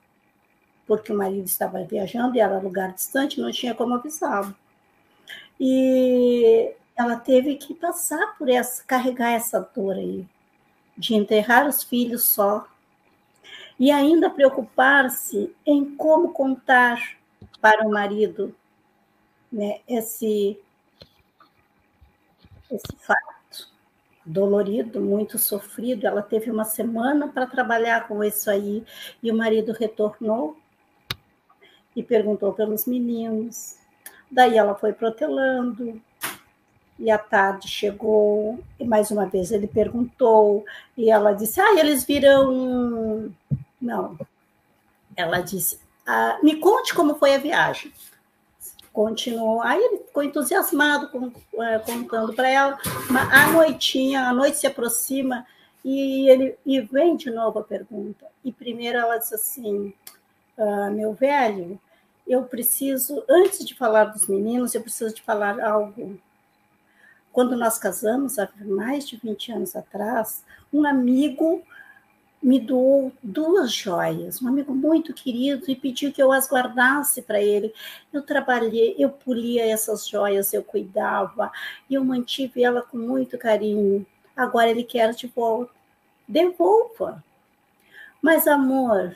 porque o marido estava viajando e era lugar distante, não tinha como avisá-lo. E ela teve que passar por essa, carregar essa dor aí, de enterrar os filhos só, e ainda preocupar-se em como contar para o marido né, esse, esse fato dolorido, muito sofrido. Ela teve uma semana para trabalhar com isso aí, e o marido retornou e perguntou pelos meninos. Daí ela foi protelando, e à tarde chegou, e mais uma vez ele perguntou, e ela disse: Ah, eles viram. Não. Ela disse: ah, Me conte como foi a viagem. Continuou. Aí ele ficou entusiasmado, com, é, contando para ela. Mas a noitinha, a noite se aproxima, e ele e vem de novo a pergunta. E primeiro ela disse assim: ah, Meu velho, eu preciso, antes de falar dos meninos, eu preciso de falar algo quando nós casamos, há mais de 20 anos atrás, um amigo me doou duas joias, um amigo muito querido, e pediu que eu as guardasse para ele. Eu trabalhei, eu polia essas joias, eu cuidava, e eu mantive ela com muito carinho. Agora ele quer de volta. Devolva. Mas, amor,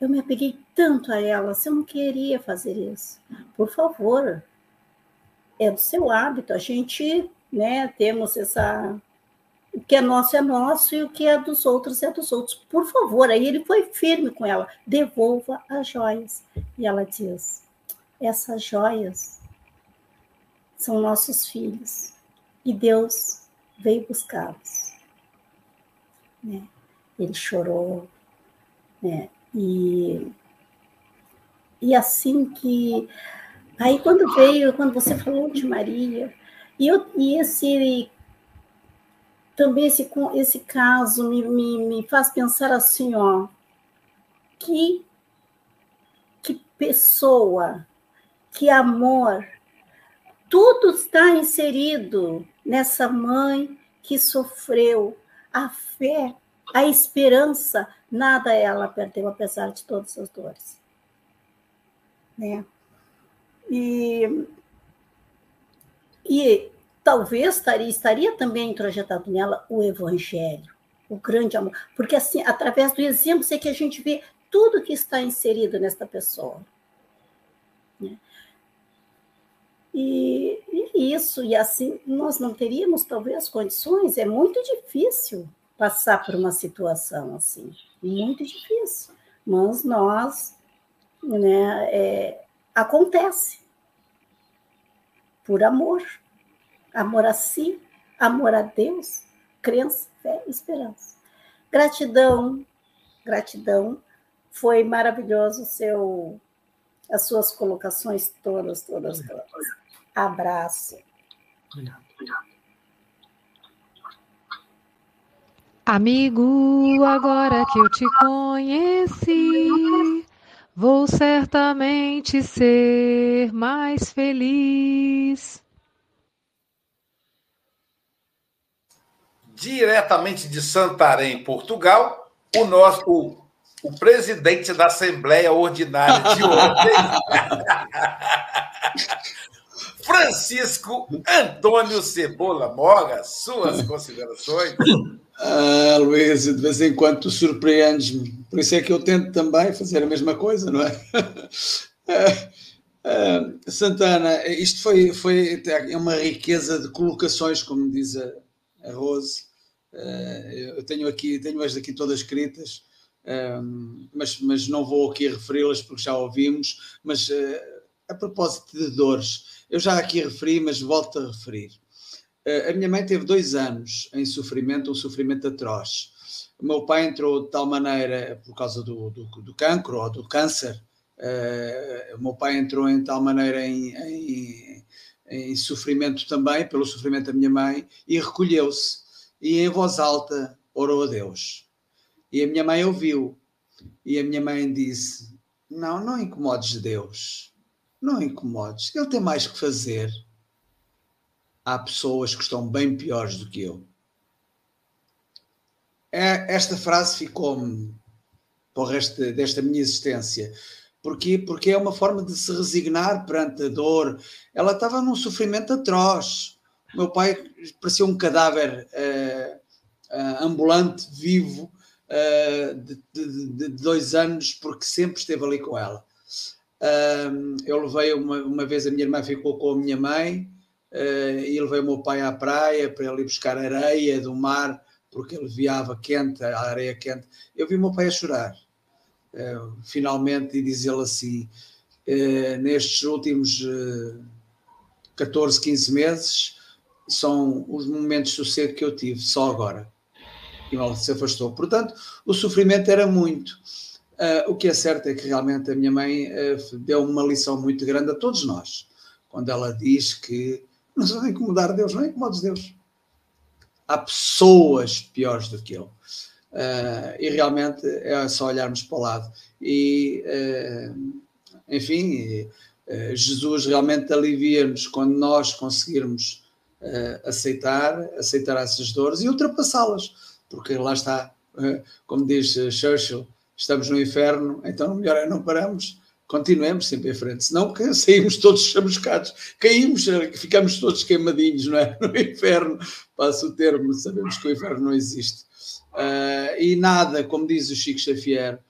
eu me apeguei tanto a elas, eu não queria fazer isso. Por favor, é do seu hábito. A gente, né, temos essa o que é nosso é nosso e o que é dos outros é dos outros. Por favor, aí ele foi firme com ela, devolva as joias. E ela diz: essas joias são nossos filhos e Deus veio buscá-los. Né? Ele chorou, né? E, e assim que Aí quando veio, quando você falou de Maria, e, eu, e esse também esse, esse caso me, me, me faz pensar assim, ó, que, que pessoa, que amor, tudo está inserido nessa mãe que sofreu, a fé, a esperança, nada ela perdeu, apesar de todas as dores. Né? E, e talvez estaria, estaria também introjetado nela o evangelho, o grande amor, porque assim, através do exemplo é que a gente vê tudo que está inserido nesta pessoa. Né? E, e, isso, e assim, nós não teríamos talvez condições, é muito difícil passar por uma situação assim, muito difícil, mas nós, né, é, acontece. Por amor. Amor a si, amor a Deus, crença, fé e esperança. Gratidão, gratidão. Foi maravilhoso seu, as suas colocações todas, todas, todas. Abraço. Amigo, agora que eu te conheci, Vou certamente ser mais feliz. Diretamente de Santarém, Portugal, o nosso o, o presidente da Assembleia Ordinária de ontem, Francisco Antônio Cebola Moga, suas considerações. Ah, Luís, de vez em quando tu surpreendes-me. Por isso é que eu tento também fazer a mesma coisa, não é? Ah, Santana, isto foi, foi é uma riqueza de colocações, como diz a, a Rose. Ah, eu tenho aqui, tenho-as aqui todas escritas, mas, mas não vou aqui referi-las porque já ouvimos. Mas a propósito de dores, eu já aqui referi, mas volto a referir. A minha mãe teve dois anos em sofrimento, um sofrimento atroz. O meu pai entrou de tal maneira, por causa do, do, do cancro ou do câncer, uh, o meu pai entrou em tal maneira em, em, em, sofrimento também, pelo sofrimento da minha mãe, e recolheu-se. E em voz alta orou a Deus. E a minha mãe ouviu. E a minha mãe disse: Não, não incomodes Deus. Não incomodes. Ele tem mais que fazer há pessoas que estão bem piores do que eu. É, esta frase ficou-me para o resto desta minha existência. Porquê? Porque é uma forma de se resignar perante a dor. Ela estava num sofrimento atroz. O meu pai parecia um cadáver uh, uh, ambulante, vivo, uh, de, de, de, dois anos, porque sempre esteve ali com ela. eu levei uma, uma vez, a minha irmã ficou com a minha mãe, e levei o meu pai à praia para ele ir buscar areia do mar, porque ele viava quente, a areia quente. Eu vi o meu pai a chorar eh, finalmente, e diz ele assim: uh, nestes últimos uh, 14, 15 meses, são os momentos de sossego que eu tive, só agora. E ele se afastou. Portanto, o sofrimento era muito. Uh, o que é certo é que realmente a minha mãe deu uma lição muito grande a todos nós, quando ela diz que não se vai incomodar Deus, não incomodes Deus. Há pessoas piores do que ele. Uh, e realmente é só olharmos para o lado. E, uh, enfim, uh, Jesus realmente alivia-nos quando nós conseguirmos aceitar, aceitar essas dores e ultrapassá-las, porque lá está, como diz Churchill, estamos no inferno, então melhor é não paramos, continuemos sempre em frente, senão saímos todos chamuscados, caímos, ficamos todos queimadinhos, não é? No inferno, passa o termo, sabemos que o inferno não existe. Uh, e nada, como diz o Chico Xavier,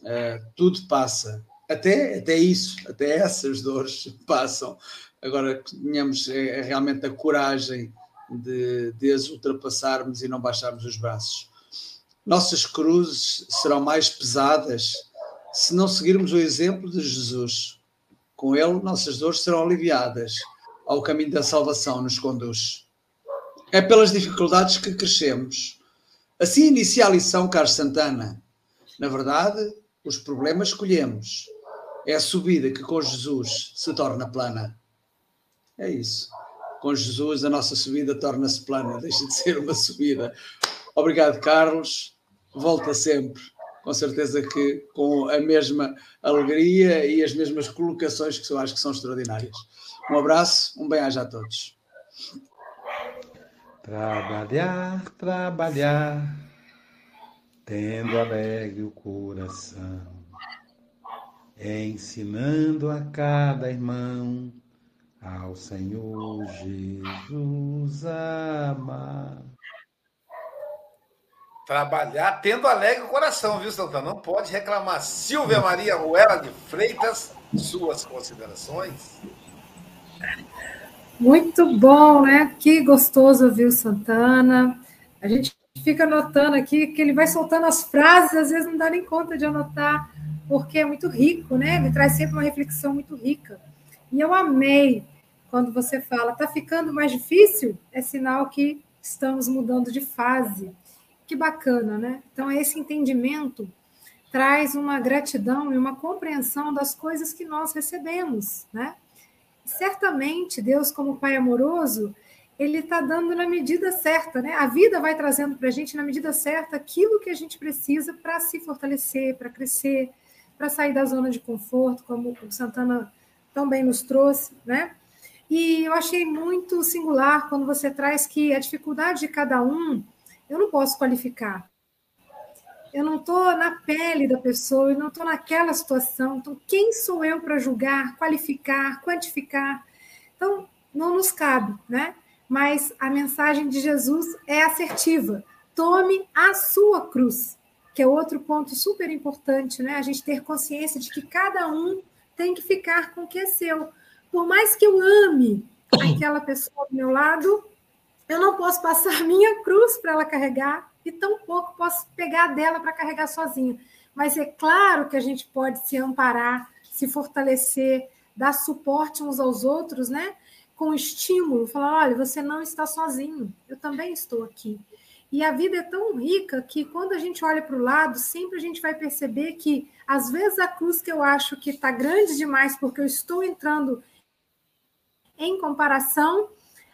uh, tudo passa. Até, até isso, até essas dores passam. Agora tenhamos é realmente a coragem de, de as ultrapassarmos e não baixarmos os braços. Nossas cruzes serão mais pesadas se não seguirmos o exemplo de Jesus. Com ele, nossas dores serão aliviadas. Ao caminho da salvação nos conduz. É pelas dificuldades que crescemos Assim inicia a lição, Carlos Santana. Na verdade, os problemas escolhemos. É a subida que com Jesus se torna plana. É isso. Com Jesus a nossa subida torna-se plana, deixa de ser uma subida. Obrigado, Carlos. Volta sempre. Com certeza que com a mesma alegria e as mesmas colocações que eu acho que são extraordinárias. Um abraço, um bem-aja a todos. Trabalhar, trabalhar, tendo alegre o coração, ensinando a cada irmão ao Senhor Jesus amar. Trabalhar tendo alegre o coração, viu, Santana? Não pode reclamar. Silvia Maria Ruela de Freitas, suas considerações. Muito bom, né? Que gostoso ouvir o Santana. A gente fica anotando aqui que ele vai soltando as frases, às vezes não dá nem conta de anotar, porque é muito rico, né? Ele traz sempre uma reflexão muito rica. E eu amei quando você fala, tá ficando mais difícil? É sinal que estamos mudando de fase. Que bacana, né? Então, esse entendimento traz uma gratidão e uma compreensão das coisas que nós recebemos, né? Certamente Deus, como Pai amoroso, ele está dando na medida certa, né? A vida vai trazendo para a gente na medida certa aquilo que a gente precisa para se fortalecer, para crescer, para sair da zona de conforto, como o Santana também nos trouxe, né? E eu achei muito singular quando você traz que a dificuldade de cada um eu não posso qualificar eu não estou na pele da pessoa, eu não estou naquela situação. Então, quem sou eu para julgar, qualificar, quantificar? Então, não nos cabe, né? Mas a mensagem de Jesus é assertiva. Tome a sua cruz, que é outro ponto super importante, né? A gente ter consciência de que cada um tem que ficar com o que é seu. Por mais que eu ame aquela pessoa do meu lado, eu não posso passar minha cruz para ela carregar e tão pouco posso pegar dela para carregar sozinha. Mas é claro que a gente pode se amparar, se fortalecer, dar suporte uns aos outros, né? Com estímulo, falar: olha, você não está sozinho, eu também estou aqui. E a vida é tão rica que quando a gente olha para o lado, sempre a gente vai perceber que, às vezes, a cruz que eu acho que está grande demais porque eu estou entrando em comparação,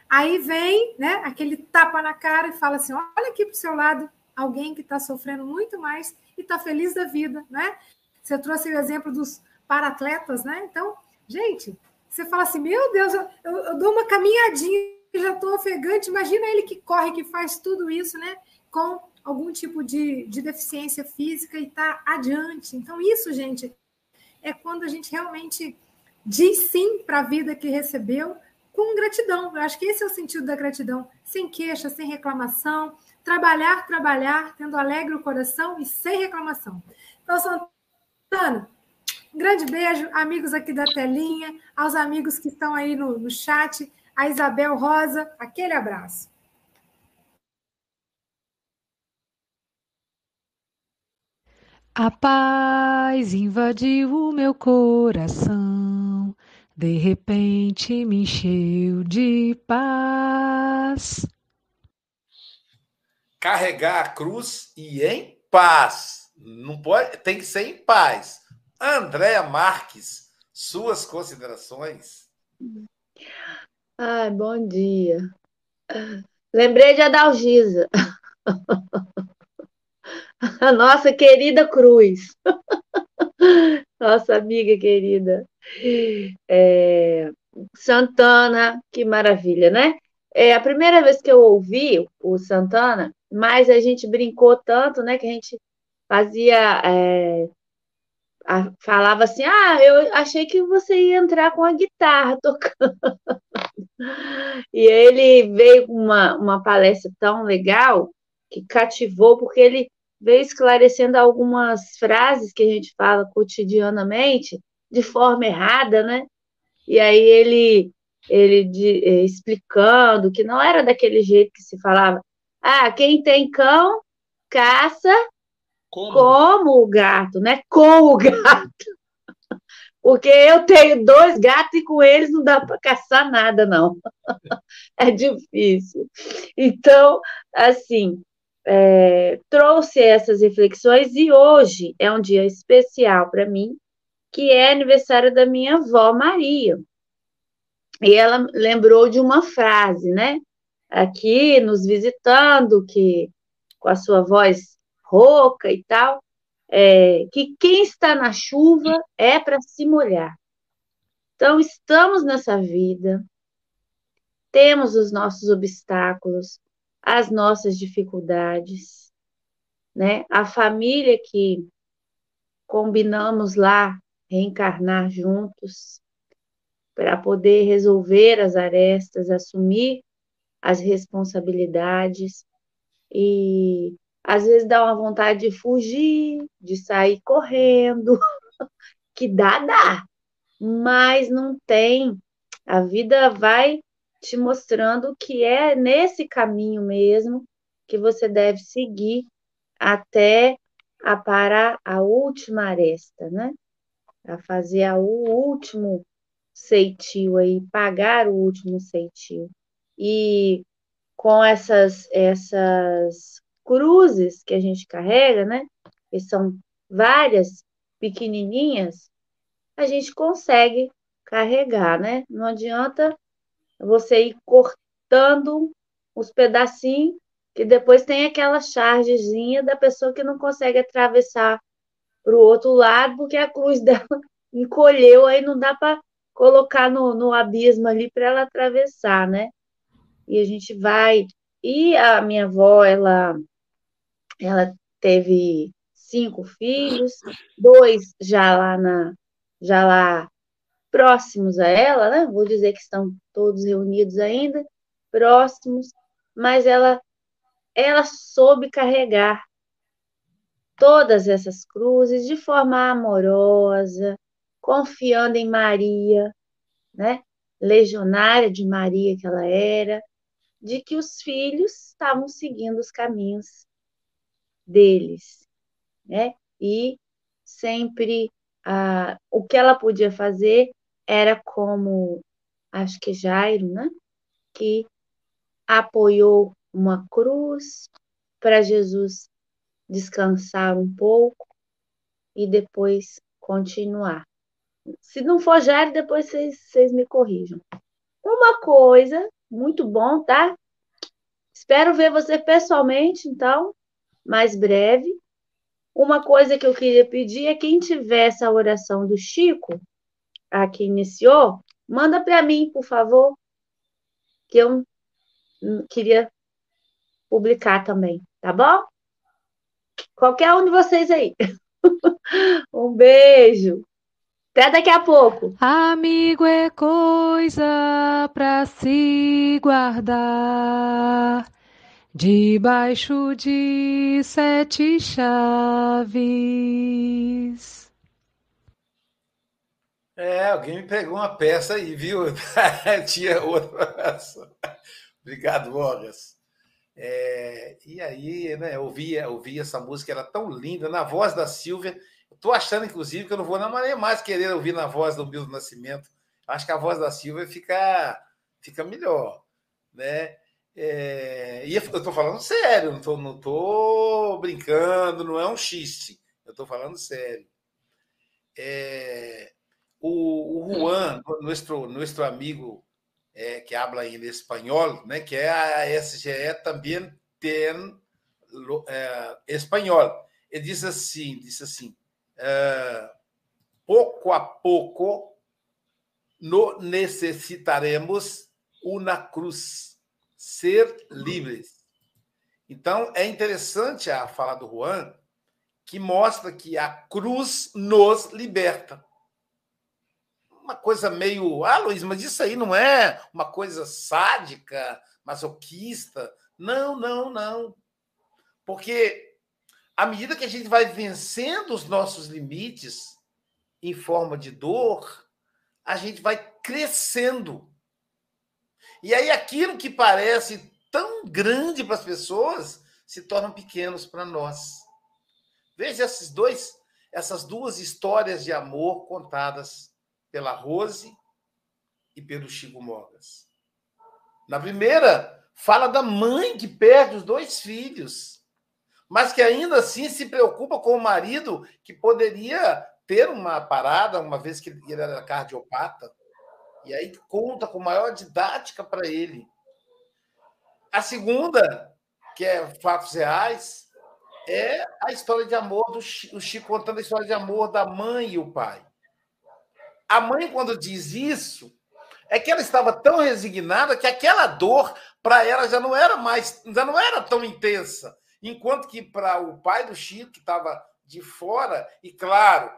Aí vem né, aquele tapa na cara e fala assim: olha aqui para o seu lado alguém que está sofrendo muito mais e está feliz da vida, né? Você trouxe o exemplo dos paratletas, né? Então, gente, você fala assim: meu Deus, eu, eu, dou uma caminhadinha e já estou ofegante. Imagina ele que corre, que faz tudo isso, né? com algum tipo de, de deficiência física e está adiante. Então, isso, gente, é quando a gente realmente diz sim para a vida que recebeu com gratidão. Eu acho que esse é o sentido da gratidão, sem queixa, sem reclamação, trabalhar, trabalhar, tendo alegre o coração e sem reclamação. Então, Santana, um grande beijo, amigos aqui da telinha, aos amigos que estão aí no, no chat, a Isabel Rosa, aquele abraço. A paz invadiu o meu coração, de repente me encheu de paz. Carregar a cruz e em paz. Não pode, tem que ser em paz. Andréa Marques, suas considerações. Ai, bom dia. Lembrei de Adalgisa. A nossa querida Cruz. Nossa amiga querida. É, Santana, que maravilha, né? É a primeira vez que eu ouvi o Santana, mas a gente brincou tanto, né? Que a gente fazia. É, a, falava assim: ah, eu achei que você ia entrar com a guitarra tocando. E ele veio com uma, uma palestra tão legal que cativou, porque ele veio esclarecendo algumas frases que a gente fala cotidianamente de forma errada, né? E aí ele ele de, eh, explicando que não era daquele jeito que se falava. Ah, quem tem cão caça como, como o gato, né? Com o gato. Porque eu tenho dois gatos e com eles não dá para caçar nada, não. É difícil. Então, assim, é, trouxe essas reflexões e hoje é um dia especial para mim, que é aniversário da minha avó Maria. E ela lembrou de uma frase, né? Aqui nos visitando, que com a sua voz rouca e tal, é, que quem está na chuva é para se molhar. Então, estamos nessa vida, temos os nossos obstáculos, as nossas dificuldades, né? A família que combinamos lá reencarnar juntos para poder resolver as arestas, assumir as responsabilidades e às vezes dá uma vontade de fugir, de sair correndo, que dá, dá, mas não tem. A vida vai te mostrando que é nesse caminho mesmo que você deve seguir até a para a última aresta, né? A fazer o último ceitio aí, pagar o último ceitio. E com essas essas cruzes que a gente carrega, né? Que são várias pequenininhas, a gente consegue carregar, né? Não adianta você ir cortando os pedacinhos, que depois tem aquela chargezinha da pessoa que não consegue atravessar para o outro lado, porque a cruz dela encolheu, aí não dá para colocar no, no abismo ali para ela atravessar, né? E a gente vai. E a minha avó, ela ela teve cinco filhos, dois já lá na já lá próximos a ela, né? Vou dizer que estão todos reunidos ainda, próximos, mas ela ela soube carregar todas essas cruzes de forma amorosa, confiando em Maria, né? Legionária de Maria que ela era, de que os filhos estavam seguindo os caminhos deles, né? E sempre ah, o que ela podia fazer era como, acho que Jairo, né? Que apoiou uma cruz para Jesus descansar um pouco e depois continuar. Se não for Jairo, depois vocês, me corrijam. Uma coisa, muito bom, tá? Espero ver você pessoalmente, então, mais breve. Uma coisa que eu queria pedir é quem tiver essa oração do Chico, a que iniciou, manda para mim, por favor, que eu queria publicar também? Tá bom? Qualquer um de vocês aí. um beijo. Até daqui a pouco. Amigo é coisa para se guardar debaixo de sete chaves. É, alguém me pegou uma peça aí, viu? Tinha outra peça. Obrigado, Bogas. É, e aí, né, eu ouvi, eu ouvi essa música, era tão linda, na voz da Silvia. Estou achando, inclusive, que eu não vou nem mais querer ouvir na voz do Milton Nascimento. Acho que a voz da Silvia fica, fica melhor. Né? É, e eu estou falando sério, não estou não tô brincando, não é um xiste. Eu estou falando sério. É, o, o Juan, nosso, nosso amigo é, que habla em espanhol, né, que é a SGE, também tem é, espanhol. Ele diz assim, diz assim, é, pouco a pouco no necessitaremos uma cruz, ser livres. Então, é interessante a fala do Juan, que mostra que a cruz nos liberta uma coisa meio. Ah, Luiz, mas isso aí não é uma coisa sádica, masoquista. Não, não, não. Porque à medida que a gente vai vencendo os nossos limites em forma de dor, a gente vai crescendo. E aí aquilo que parece tão grande para as pessoas se tornam pequenos para nós. Veja esses dois, essas duas histórias de amor contadas pela Rose e pelo Chico Mogas. Na primeira, fala da mãe que perde os dois filhos, mas que ainda assim se preocupa com o marido que poderia ter uma parada, uma vez que ele era cardiopata, e aí conta com maior didática para ele. A segunda, que é Fatos Reais, é a história de amor do Chico contando a história de amor da mãe e o pai. A mãe, quando diz isso, é que ela estava tão resignada que aquela dor para ela já não era mais, já não era tão intensa. Enquanto que para o pai do Chico, que estava de fora, e claro,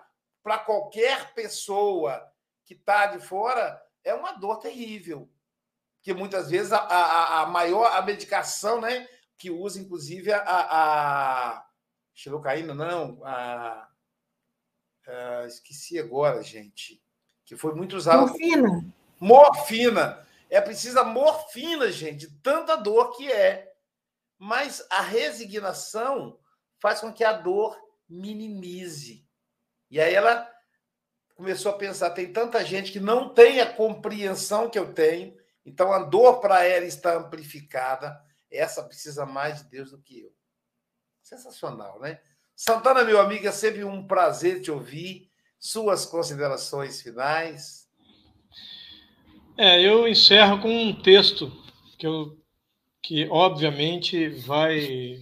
para qualquer pessoa que está de fora, é uma dor terrível. Porque muitas vezes a, a, a maior a medicação, né? Que usa, inclusive, a, a xilocaína, não, a, a, esqueci agora, gente que foi muito usado. Morfina. Morfina. É precisa morfina, gente, tanta dor que é. Mas a resignação faz com que a dor minimize. E aí ela começou a pensar: tem tanta gente que não tem a compreensão que eu tenho, então a dor para ela está amplificada. Essa precisa mais de Deus do que eu. Sensacional, né? Santana, meu amigo, é sempre um prazer te ouvir. Suas considerações finais? É, eu encerro com um texto que, eu, que obviamente vai,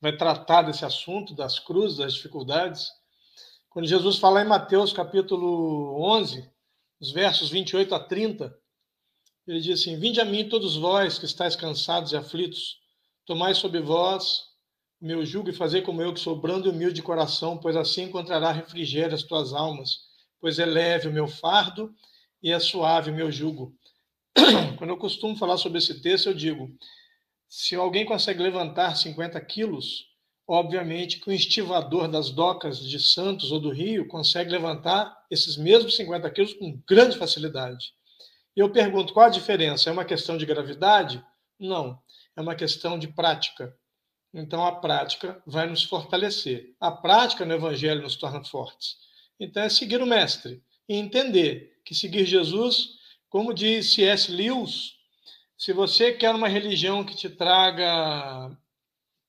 vai tratar desse assunto das cruzes, das dificuldades. Quando Jesus fala em Mateus capítulo 11, os versos 28 a 30, ele diz assim: Vinde a mim todos vós que estáis cansados e aflitos, tomai sobre vós meu jugo e fazer como eu, que sou brando e humilde de coração, pois assim encontrará refrigério as tuas almas, pois é leve o meu fardo e é suave o meu jugo. Quando eu costumo falar sobre esse texto, eu digo: se alguém consegue levantar 50 quilos, obviamente que o estivador das docas de Santos ou do Rio consegue levantar esses mesmos 50 quilos com grande facilidade. E eu pergunto: qual a diferença? É uma questão de gravidade? Não, é uma questão de prática. Então a prática vai nos fortalecer. A prática no Evangelho nos torna fortes. Então é seguir o Mestre e entender que seguir Jesus, como diz C.S. Lewis, se você quer uma religião que te traga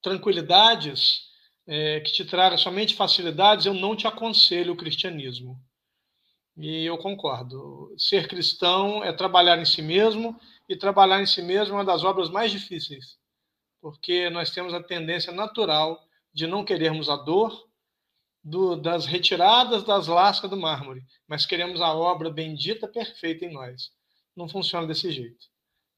tranquilidades, é, que te traga somente facilidades, eu não te aconselho o cristianismo. E eu concordo. Ser cristão é trabalhar em si mesmo, e trabalhar em si mesmo é uma das obras mais difíceis porque nós temos a tendência natural de não querermos a dor do, das retiradas das lascas do mármore, mas queremos a obra bendita, perfeita em nós. Não funciona desse jeito.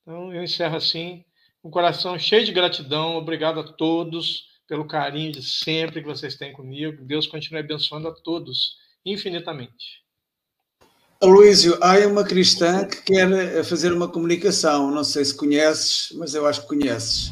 Então, eu encerro assim. com o coração cheio de gratidão. Obrigado a todos pelo carinho de sempre que vocês têm comigo. Deus continue abençoando a todos infinitamente. Aloísio, há uma cristã que quer fazer uma comunicação. Não sei se conheces, mas eu acho que conheces.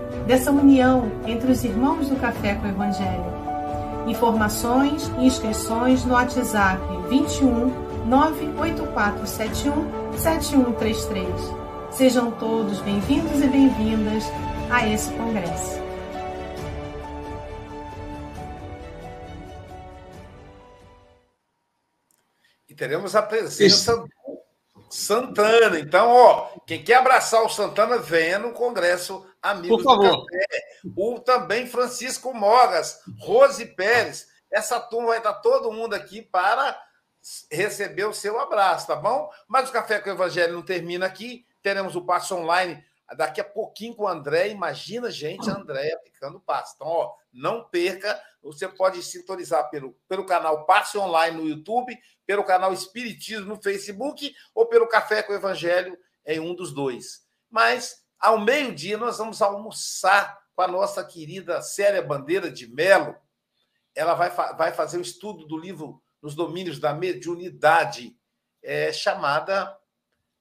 dessa união entre os irmãos do Café com o Evangelho. Informações e inscrições no WhatsApp 21 98471 7133. Sejam todos bem-vindos e bem-vindas a esse congresso. E teremos a presença do Santana. Então, ó, quem quer abraçar o Santana, venha no Congresso Amigos Por favor. Café. O também Francisco Mogas, Rose Pérez. Essa turma vai estar todo mundo aqui para receber o seu abraço, tá bom? Mas o Café com o Evangelho não termina aqui. Teremos o passo online daqui a pouquinho com o André. Imagina, gente, a Andréia aplicando passo. Então, ó, não perca. Você pode sintonizar pelo, pelo canal Passe Online no YouTube, pelo canal Espiritismo no Facebook ou pelo Café com o Evangelho em um dos dois. Mas, ao meio-dia, nós vamos almoçar com a nossa querida Célia Bandeira de Melo. Ela vai, vai fazer o estudo do livro Nos Domínios da Mediunidade, é, chamada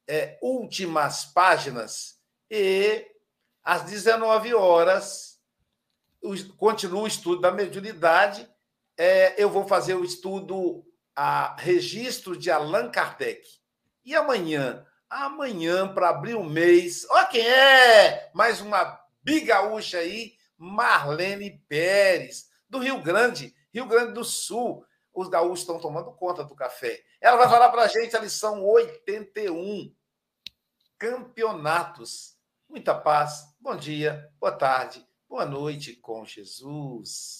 é, Últimas Páginas. E às 19 horas, continua o estudo da mediunidade. É, eu vou fazer o estudo a registro de Allan Kardec. E amanhã? Amanhã, para abrir o mês. Ó, quem é? Mais uma bigaúcha aí, Marlene Pérez, do Rio Grande, Rio Grande do Sul. Os gaúchos estão tomando conta do café. Ela vai falar para a gente a lição 81. Campeonatos. Muita paz. Bom dia, boa tarde, boa noite com Jesus.